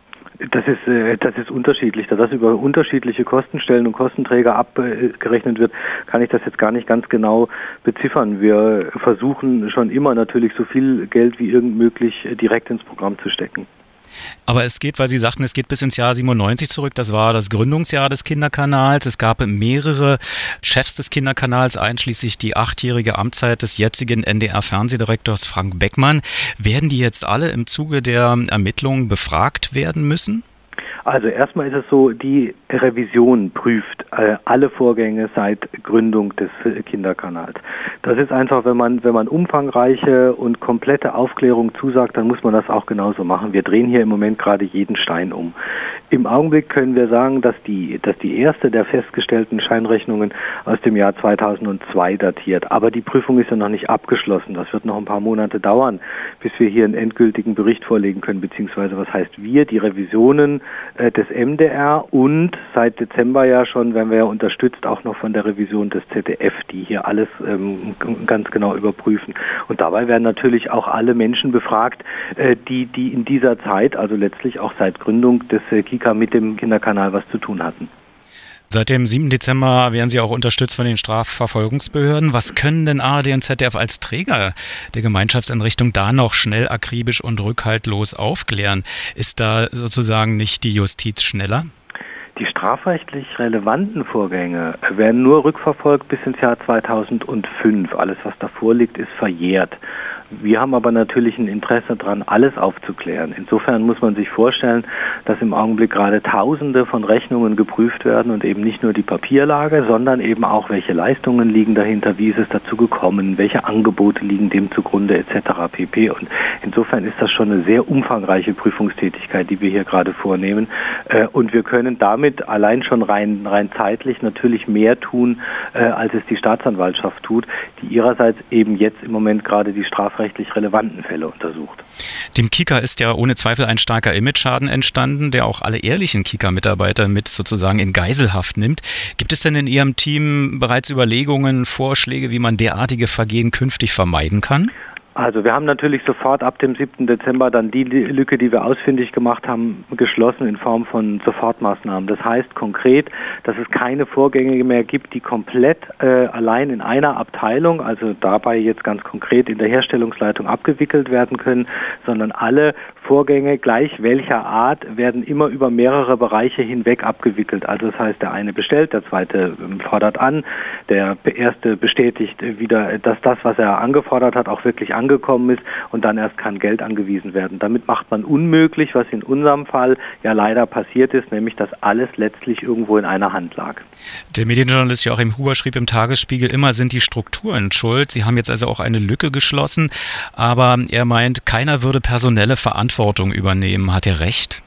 Das ist, äh, das ist unterschiedlich. Da das über unterschiedliche Kostenstellen und Kostenträger abgerechnet wird, kann ich das jetzt gar nicht ganz genau beziffern. Wir versuchen schon immer natürlich so viel Geld wie irgend möglich direkt ins Programm zu stecken. Aber es geht, weil Sie sagten, es geht bis ins Jahr 97 zurück. Das war das Gründungsjahr des Kinderkanals. Es gab mehrere Chefs des Kinderkanals, einschließlich die achtjährige Amtszeit des jetzigen NDR-Fernsehdirektors Frank Beckmann. Werden die jetzt alle im Zuge der Ermittlungen befragt werden müssen? Also erstmal ist es so, die Revision prüft äh, alle Vorgänge seit Gründung des äh, Kinderkanals. Das ist einfach, wenn man, wenn man umfangreiche und komplette Aufklärung zusagt, dann muss man das auch genauso machen. Wir drehen hier im Moment gerade jeden Stein um. Im Augenblick können wir sagen, dass die, dass die erste der festgestellten Scheinrechnungen aus dem Jahr 2002 datiert. Aber die Prüfung ist ja noch nicht abgeschlossen. Das wird noch ein paar Monate dauern, bis wir hier einen endgültigen Bericht vorlegen können, beziehungsweise was heißt wir, die Revisionen des MDR und seit Dezember ja schon werden wir ja unterstützt auch noch von der Revision des ZDF, die hier alles ähm, ganz genau überprüfen. Und dabei werden natürlich auch alle Menschen befragt, äh, die, die in dieser Zeit, also letztlich auch seit Gründung des äh, KIKA mit dem Kinderkanal was zu tun hatten. Seit dem 7. Dezember werden Sie auch unterstützt von den Strafverfolgungsbehörden. Was können denn ARD und ZDF als Träger der Gemeinschaftseinrichtung da noch schnell, akribisch und rückhaltlos aufklären? Ist da sozusagen nicht die Justiz schneller? Die strafrechtlich relevanten Vorgänge werden nur rückverfolgt bis ins Jahr 2005. Alles, was davor liegt, ist verjährt. Wir haben aber natürlich ein Interesse daran, alles aufzuklären. Insofern muss man sich vorstellen, dass im Augenblick gerade Tausende von Rechnungen geprüft werden und eben nicht nur die Papierlage, sondern eben auch, welche Leistungen liegen dahinter, wie ist es dazu gekommen, welche Angebote liegen dem zugrunde etc. pp. Und insofern ist das schon eine sehr umfangreiche Prüfungstätigkeit, die wir hier gerade vornehmen. Äh, und wir können damit allein schon rein, rein zeitlich natürlich mehr tun, äh, als es die Staatsanwaltschaft tut, die ihrerseits eben jetzt im Moment gerade die Straf strafrechtlich relevanten Fälle untersucht. Dem Kika ist ja ohne Zweifel ein starker Imageschaden entstanden, der auch alle ehrlichen Kika-Mitarbeiter mit sozusagen in Geiselhaft nimmt. Gibt es denn in Ihrem Team bereits Überlegungen, Vorschläge, wie man derartige Vergehen künftig vermeiden kann? Also wir haben natürlich sofort ab dem 7. Dezember dann die Lücke, die wir ausfindig gemacht haben, geschlossen in Form von Sofortmaßnahmen. Das heißt konkret, dass es keine Vorgänge mehr gibt, die komplett äh, allein in einer Abteilung, also dabei jetzt ganz konkret in der Herstellungsleitung abgewickelt werden können, sondern alle Vorgänge gleich welcher Art werden immer über mehrere Bereiche hinweg abgewickelt. Also das heißt, der eine bestellt, der zweite ähm, fordert an, der erste bestätigt wieder, dass das, was er angefordert hat, auch wirklich angekommen ist und dann erst kann Geld angewiesen werden. Damit macht man unmöglich, was in unserem Fall ja leider passiert ist, nämlich dass alles letztlich irgendwo in einer Hand lag. Der Medienjournalist Joachim Huber schrieb im Tagesspiegel, immer sind die Strukturen schuld. Sie haben jetzt also auch eine Lücke geschlossen, aber er meint, keiner würde personelle Verantwortung übernehmen. Hat er recht?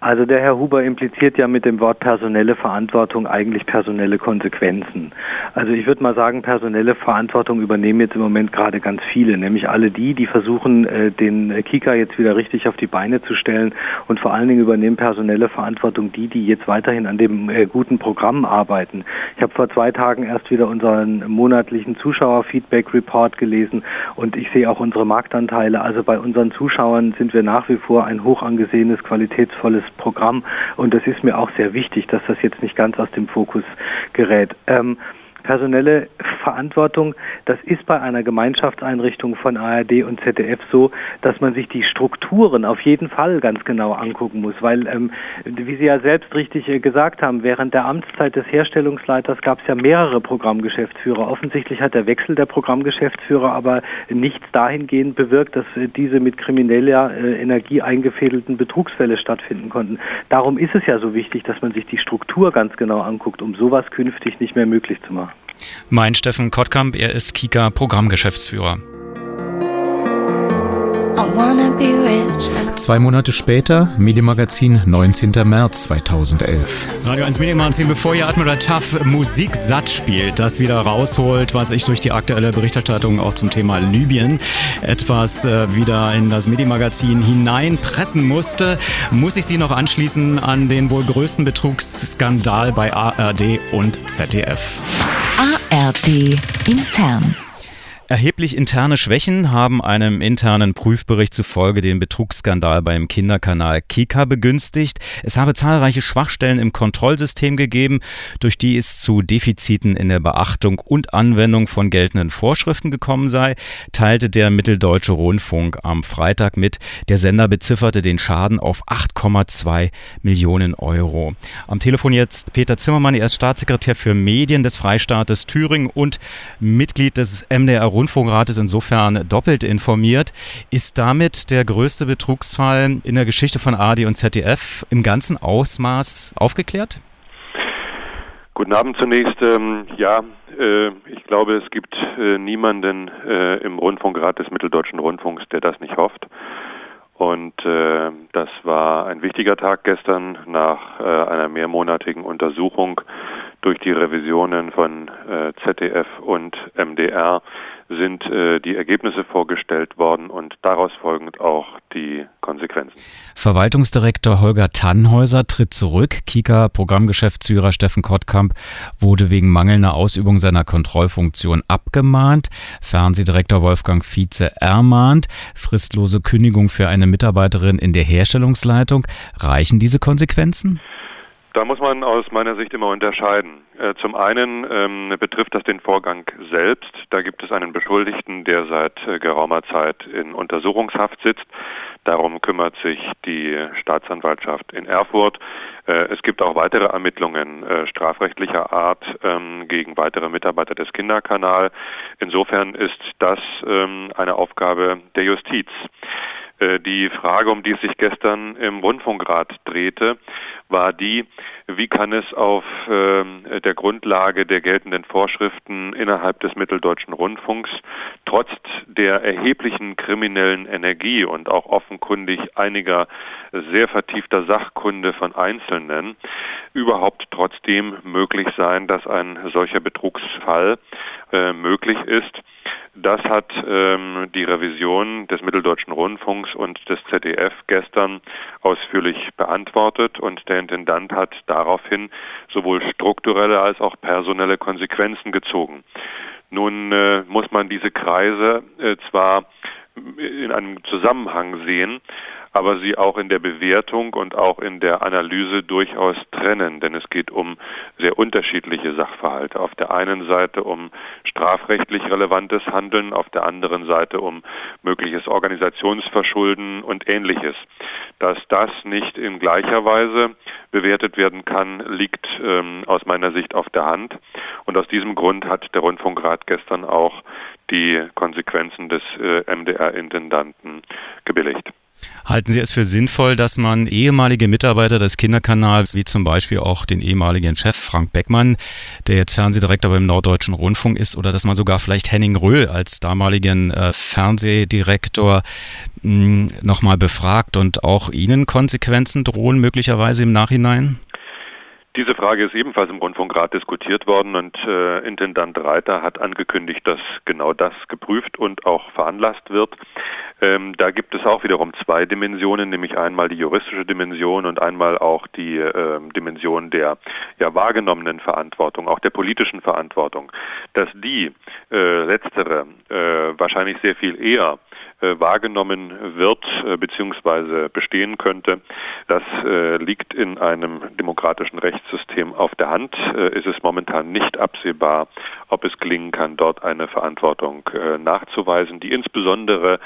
Also der Herr Huber impliziert ja mit dem Wort personelle Verantwortung eigentlich personelle Konsequenzen. Also ich würde mal sagen, personelle Verantwortung übernehmen jetzt im Moment gerade ganz viele, nämlich alle die, die versuchen, äh, den Kika jetzt wieder richtig auf die Beine zu stellen und vor allen Dingen übernehmen personelle Verantwortung die, die jetzt weiterhin an dem äh, guten Programm arbeiten. Ich habe vor zwei Tagen erst wieder unseren monatlichen Zuschauerfeedback-Report gelesen und ich sehe auch unsere Marktanteile. Also bei unseren Zuschauern sind wir nach wie vor ein hoch angesehenes Qualität qualitätsvolles Programm und das ist mir auch sehr wichtig, dass das jetzt nicht ganz aus dem Fokus gerät. Ähm, personelle Verantwortung, das ist bei einer Gemeinschaftseinrichtung von ARD und ZDF so, dass man sich die Strukturen auf jeden Fall ganz genau angucken muss, weil, ähm, wie Sie ja selbst richtig äh, gesagt haben, während der Amtszeit des Herstellungsleiters gab es ja mehrere Programmgeschäftsführer. Offensichtlich hat der Wechsel der Programmgeschäftsführer aber nichts dahingehend bewirkt, dass äh, diese mit krimineller äh, Energie eingefädelten Betrugsfälle stattfinden konnten. Darum ist es ja so wichtig, dass man sich die Struktur ganz genau anguckt, um sowas künftig nicht mehr möglich zu machen. Mein Steffen Kottkamp, er ist Kika Programmgeschäftsführer. Zwei Monate später, Medienmagazin, 19. März 2011. Radio 1 Medienmagazin, bevor ihr Admiral Tough Musik satt spielt, das wieder rausholt, was ich durch die aktuelle Berichterstattung auch zum Thema Libyen etwas äh, wieder in das Medienmagazin hineinpressen musste, muss ich Sie noch anschließen an den wohl größten Betrugsskandal bei ARD und ZDF. ARD intern. Erheblich interne Schwächen haben einem internen Prüfbericht zufolge den Betrugsskandal beim Kinderkanal Kika begünstigt. Es habe zahlreiche Schwachstellen im Kontrollsystem gegeben, durch die es zu Defiziten in der Beachtung und Anwendung von geltenden Vorschriften gekommen sei, teilte der Mitteldeutsche Rundfunk am Freitag mit. Der Sender bezifferte den Schaden auf 8,2 Millionen Euro. Am Telefon jetzt Peter Zimmermann, er ist Staatssekretär für Medien des Freistaates Thüringen und Mitglied des MDR Rundfunkrat ist insofern doppelt informiert. Ist damit der größte Betrugsfall in der Geschichte von ARD und ZDF im ganzen Ausmaß aufgeklärt? Guten Abend zunächst. Ähm, ja, äh, ich glaube, es gibt äh, niemanden äh, im Rundfunkrat des Mitteldeutschen Rundfunks, der das nicht hofft. Und das war ein wichtiger Tag gestern nach einer mehrmonatigen Untersuchung durch die Revisionen von ZDF und MDR sind äh, die Ergebnisse vorgestellt worden und daraus folgend auch die Konsequenzen. Verwaltungsdirektor Holger Tannhäuser tritt zurück. Kika Programmgeschäftsführer Steffen Kottkamp wurde wegen mangelnder Ausübung seiner Kontrollfunktion abgemahnt. Fernsehdirektor Wolfgang Vize ermahnt. Fristlose Kündigung für eine Mitarbeiterin in der Herstellungsleitung. Reichen diese Konsequenzen? Da muss man aus meiner Sicht immer unterscheiden. Äh, zum einen ähm, betrifft das den Vorgang selbst. Da gibt es einen Beschuldigten, der seit äh, geraumer Zeit in Untersuchungshaft sitzt. Darum kümmert sich die Staatsanwaltschaft in Erfurt. Äh, es gibt auch weitere Ermittlungen äh, strafrechtlicher Art ähm, gegen weitere Mitarbeiter des Kinderkanal. Insofern ist das ähm, eine Aufgabe der Justiz. Äh, die Frage, um die es sich gestern im Rundfunkrat drehte, war die, wie kann es auf äh, der Grundlage der geltenden Vorschriften innerhalb des Mitteldeutschen Rundfunks trotz der erheblichen kriminellen Energie und auch offenkundig einiger sehr vertiefter Sachkunde von Einzelnen überhaupt trotzdem möglich sein, dass ein solcher Betrugsfall äh, möglich ist. Das hat ähm, die Revision des Mitteldeutschen Rundfunks und des ZDF gestern ausführlich beantwortet und der Intendant hat daraufhin sowohl strukturelle als auch personelle Konsequenzen gezogen. Nun äh, muss man diese Kreise äh, zwar in einem Zusammenhang sehen, aber sie auch in der Bewertung und auch in der Analyse durchaus trennen, denn es geht um sehr unterschiedliche Sachverhalte. Auf der einen Seite um strafrechtlich relevantes Handeln, auf der anderen Seite um mögliches Organisationsverschulden und ähnliches. Dass das nicht in gleicher Weise bewertet werden kann, liegt ähm, aus meiner Sicht auf der Hand. Und aus diesem Grund hat der Rundfunkrat gestern auch die Konsequenzen des äh, MDR-Intendanten gebilligt. Halten Sie es für sinnvoll, dass man ehemalige Mitarbeiter des Kinderkanals, wie zum Beispiel auch den ehemaligen Chef Frank Beckmann, der jetzt Fernsehdirektor beim Norddeutschen Rundfunk ist, oder dass man sogar vielleicht Henning Röhl als damaligen äh, Fernsehdirektor hm, nochmal befragt und auch Ihnen Konsequenzen drohen möglicherweise im Nachhinein? Diese Frage ist ebenfalls im Rundfunkrat diskutiert worden und äh, Intendant Reiter hat angekündigt, dass genau das geprüft und auch veranlasst wird. Ähm, da gibt es auch wiederum zwei Dimensionen, nämlich einmal die juristische Dimension und einmal auch die äh, Dimension der ja, wahrgenommenen Verantwortung, auch der politischen Verantwortung. Dass die äh, letztere äh, wahrscheinlich sehr viel eher wahrgenommen wird äh, bzw. bestehen könnte. Das äh, liegt in einem demokratischen Rechtssystem auf der Hand. ist es momentan nicht absehbar, ob es gelingen kann, dort eine Verantwortung nachzuweisen, die insbesondere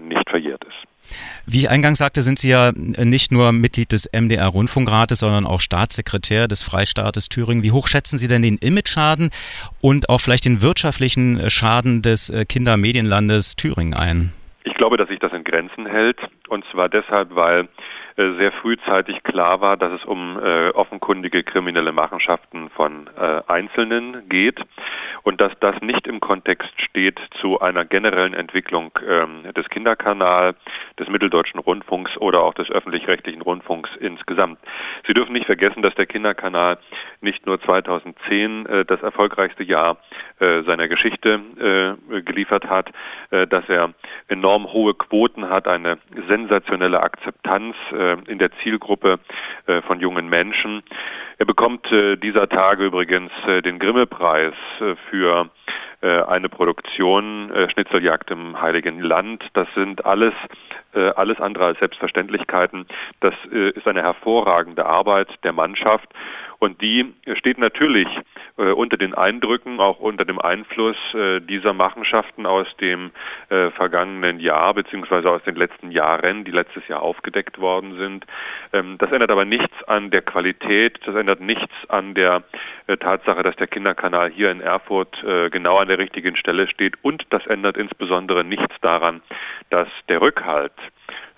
nicht verjährt ist. Wie ich eingangs sagte, sind Sie ja nicht nur Mitglied des MDR-Rundfunkrates, sondern auch Staatssekretär des Freistaates Thüringen. Wie hoch schätzen Sie denn den Image-Schaden und auch vielleicht den wirtschaftlichen Schaden des Kindermedienlandes Thüringen ein? Ich glaube, dass sich das in Grenzen hält. Und zwar deshalb, weil äh, sehr frühzeitig klar war, dass es um äh, offenkundige kriminelle Machenschaften von äh, Einzelnen geht und dass das nicht im Kontext steht zu einer generellen Entwicklung ähm, des Kinderkanal, des Mitteldeutschen Rundfunks oder auch des öffentlich-rechtlichen Rundfunks insgesamt. Sie dürfen nicht vergessen, dass der Kinderkanal nicht nur 2010 äh, das erfolgreichste Jahr äh, seiner Geschichte äh, geliefert hat, dass er enorm hohe Quoten hat, eine sensationelle Akzeptanz in der Zielgruppe von jungen Menschen. Er bekommt dieser Tage übrigens den Grimme-Preis für eine Produktion Schnitzeljagd im Heiligen Land. Das sind alles alles andere als Selbstverständlichkeiten. Das ist eine hervorragende Arbeit der Mannschaft und die steht natürlich äh, unter den Eindrücken, auch unter dem Einfluss äh, dieser Machenschaften aus dem äh, vergangenen Jahr beziehungsweise aus den letzten Jahren, die letztes Jahr aufgedeckt worden sind. Ähm, das ändert aber nichts an der Qualität, das ändert nichts an der äh, Tatsache, dass der Kinderkanal hier in Erfurt äh, genau an der richtigen Stelle steht und das ändert insbesondere nichts daran, dass der Rückhalt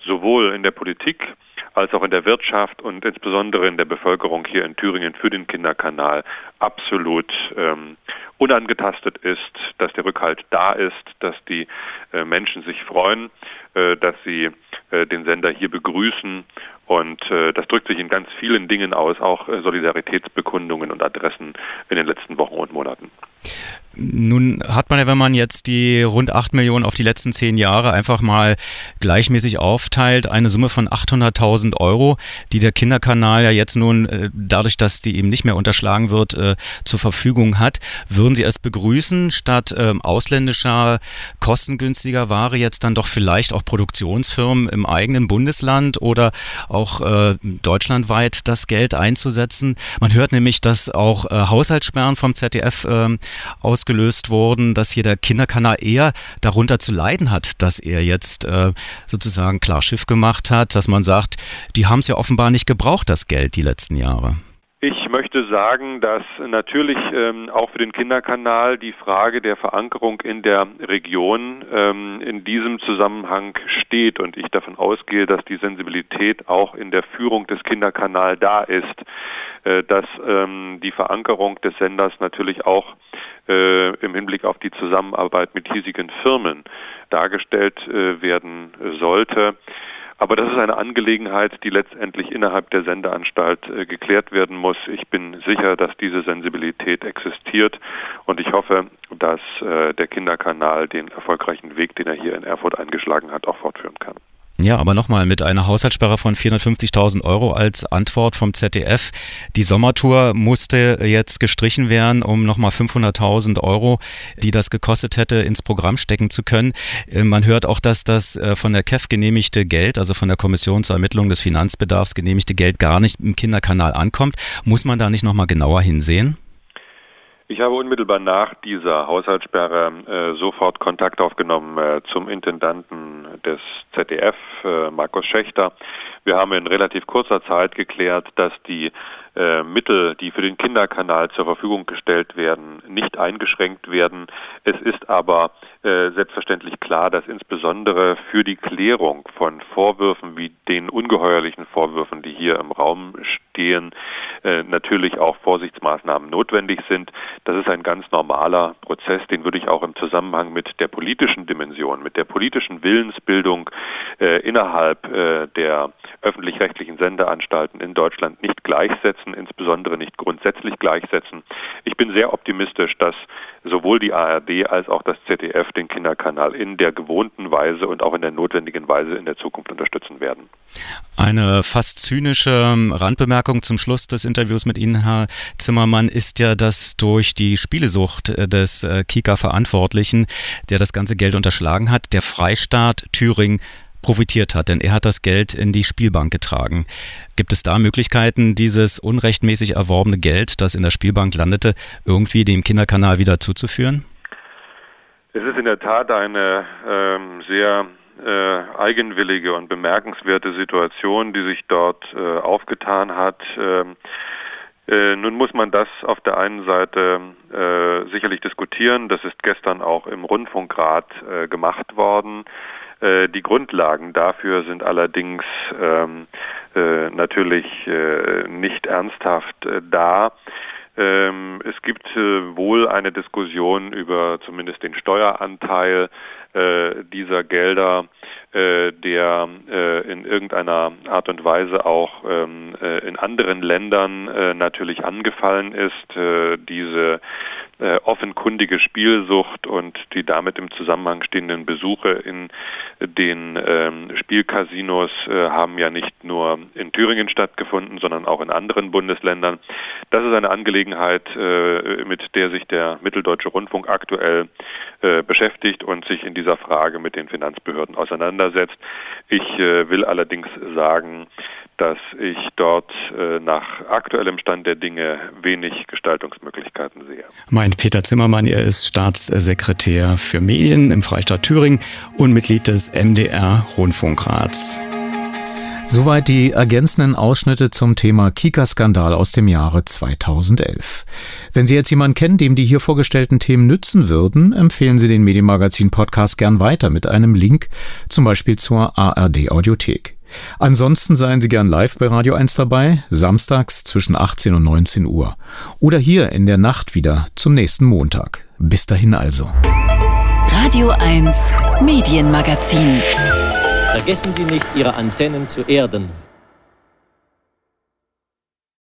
sowohl in der Politik als auch in der Wirtschaft und insbesondere in der Bevölkerung hier in Thüringen für den Kinderkanal absolut ähm, unangetastet ist, dass der Rückhalt da ist, dass die äh, Menschen sich freuen, äh, dass sie äh, den Sender hier begrüßen und äh, das drückt sich in ganz vielen Dingen aus, auch äh, Solidaritätsbekundungen und Adressen in den letzten Wochen und Monaten. Nun hat man ja, wenn man jetzt die rund 8 Millionen auf die letzten zehn Jahre einfach mal gleichmäßig aufteilt, eine Summe von 800.000 Euro, die der Kinderkanal ja jetzt nun, äh, dadurch, dass die eben nicht mehr unterschlagen wird, äh, zur Verfügung hat. Würden Sie es begrüßen, statt ähm, ausländischer, kostengünstiger Ware jetzt dann doch vielleicht auch Produktionsfirmen im eigenen Bundesland oder auch äh, deutschlandweit das Geld einzusetzen? Man hört nämlich, dass auch Haushaltssperren vom ZDF ähm, ausgelöst wurden, dass hier der Kinderkanal eher darunter zu leiden hat, dass er jetzt äh, sozusagen klar Schiff gemacht hat, dass man sagt, die haben es ja offenbar nicht gebraucht, das Geld, die letzten Jahre. Ich möchte sagen, dass natürlich ähm, auch für den Kinderkanal die Frage der Verankerung in der Region ähm, in diesem Zusammenhang steht und ich davon ausgehe, dass die Sensibilität auch in der Führung des Kinderkanal da ist, äh, dass ähm, die Verankerung des Senders natürlich auch äh, im Hinblick auf die Zusammenarbeit mit hiesigen Firmen dargestellt äh, werden sollte. Aber das ist eine Angelegenheit, die letztendlich innerhalb der Sendeanstalt äh, geklärt werden muss. Ich bin sicher, dass diese Sensibilität existiert und ich hoffe, dass äh, der Kinderkanal den erfolgreichen Weg, den er hier in Erfurt eingeschlagen hat, auch fortführen kann. Ja, aber nochmal mit einer Haushaltssperre von 450.000 Euro als Antwort vom ZDF. Die Sommertour musste jetzt gestrichen werden, um nochmal 500.000 Euro, die das gekostet hätte, ins Programm stecken zu können. Äh, man hört auch, dass das äh, von der KEF genehmigte Geld, also von der Kommission zur Ermittlung des Finanzbedarfs genehmigte Geld gar nicht im Kinderkanal ankommt. Muss man da nicht nochmal genauer hinsehen? Ich habe unmittelbar nach dieser Haushaltssperre äh, sofort Kontakt aufgenommen äh, zum Intendanten des ZDF, äh, Markus Schächter. Wir haben in relativ kurzer Zeit geklärt, dass die äh, Mittel, die für den Kinderkanal zur Verfügung gestellt werden, nicht eingeschränkt werden. Es ist aber äh, selbstverständlich klar, dass insbesondere für die Klärung von Vorwürfen wie den ungeheuerlichen Vorwürfen, die hier im Raum stehen, äh, natürlich auch Vorsichtsmaßnahmen notwendig sind. Das ist ein ganz normaler Prozess, den würde ich auch im Zusammenhang mit der politischen Dimension, mit der politischen Willensbildung äh, innerhalb der öffentlich-rechtlichen Sendeanstalten in Deutschland nicht gleichsetzen, insbesondere nicht grundsätzlich gleichsetzen. Ich bin sehr optimistisch, dass sowohl die ARD als auch das ZDF den Kinderkanal in der gewohnten Weise und auch in der notwendigen Weise in der Zukunft unterstützen werden. Eine fast zynische ähm, Randbemerkung zum Schluss des Interviews mit Ihnen, Herr Zimmermann, ist ja, dass durch die Spielesucht äh, des äh, Kika-Verantwortlichen, der das ganze Geld unterschlagen hat, der Freistaat Thüringen profitiert hat, denn er hat das Geld in die Spielbank getragen. Gibt es da Möglichkeiten, dieses unrechtmäßig erworbene Geld, das in der Spielbank landete, irgendwie dem Kinderkanal wieder zuzuführen? Es ist in der Tat eine ähm, sehr äh, eigenwillige und bemerkenswerte Situation, die sich dort äh, aufgetan hat. Ähm, äh, nun muss man das auf der einen Seite äh, sicherlich diskutieren. Das ist gestern auch im Rundfunkrat äh, gemacht worden. Äh, die Grundlagen dafür sind allerdings ähm, äh, natürlich nicht ernsthaft da. Ähm, es gibt äh, wohl eine Diskussion über zumindest den Steueranteil äh, dieser Gelder, der in irgendeiner Art und Weise auch ähm, in anderen Ländern natürlich angefallen ist. diese äh, offenkundige Spielsucht und die damit im Zusammenhang stehenden Besuche in den ähm, Spielcasinos äh, haben ja nicht nur in Thüringen stattgefunden, sondern auch in anderen Bundesländern. Das ist eine Angelegenheit, äh, mit der sich der Mitteldeutsche Rundfunk aktuell äh, beschäftigt und sich in dieser Frage mit den Finanzbehörden auseinandersetzt. Ich äh, will allerdings sagen, dass ich dort äh, nach aktuellem Stand der Dinge wenig Gestaltungsmöglichkeiten sehe. Meint Peter Zimmermann, er ist Staatssekretär für Medien im Freistaat Thüringen und Mitglied des MDR Rundfunkrats. Soweit die ergänzenden Ausschnitte zum Thema Kika-Skandal aus dem Jahre 2011. Wenn Sie jetzt jemanden kennen, dem die hier vorgestellten Themen nützen würden, empfehlen Sie den Medienmagazin-Podcast gern weiter mit einem Link, zum Beispiel zur ARD-Audiothek. Ansonsten seien Sie gern live bei Radio 1 dabei, samstags zwischen 18 und 19 Uhr. Oder hier in der Nacht wieder zum nächsten Montag. Bis dahin also. Radio 1 Medienmagazin. Vergessen Sie nicht, Ihre Antennen zu erden.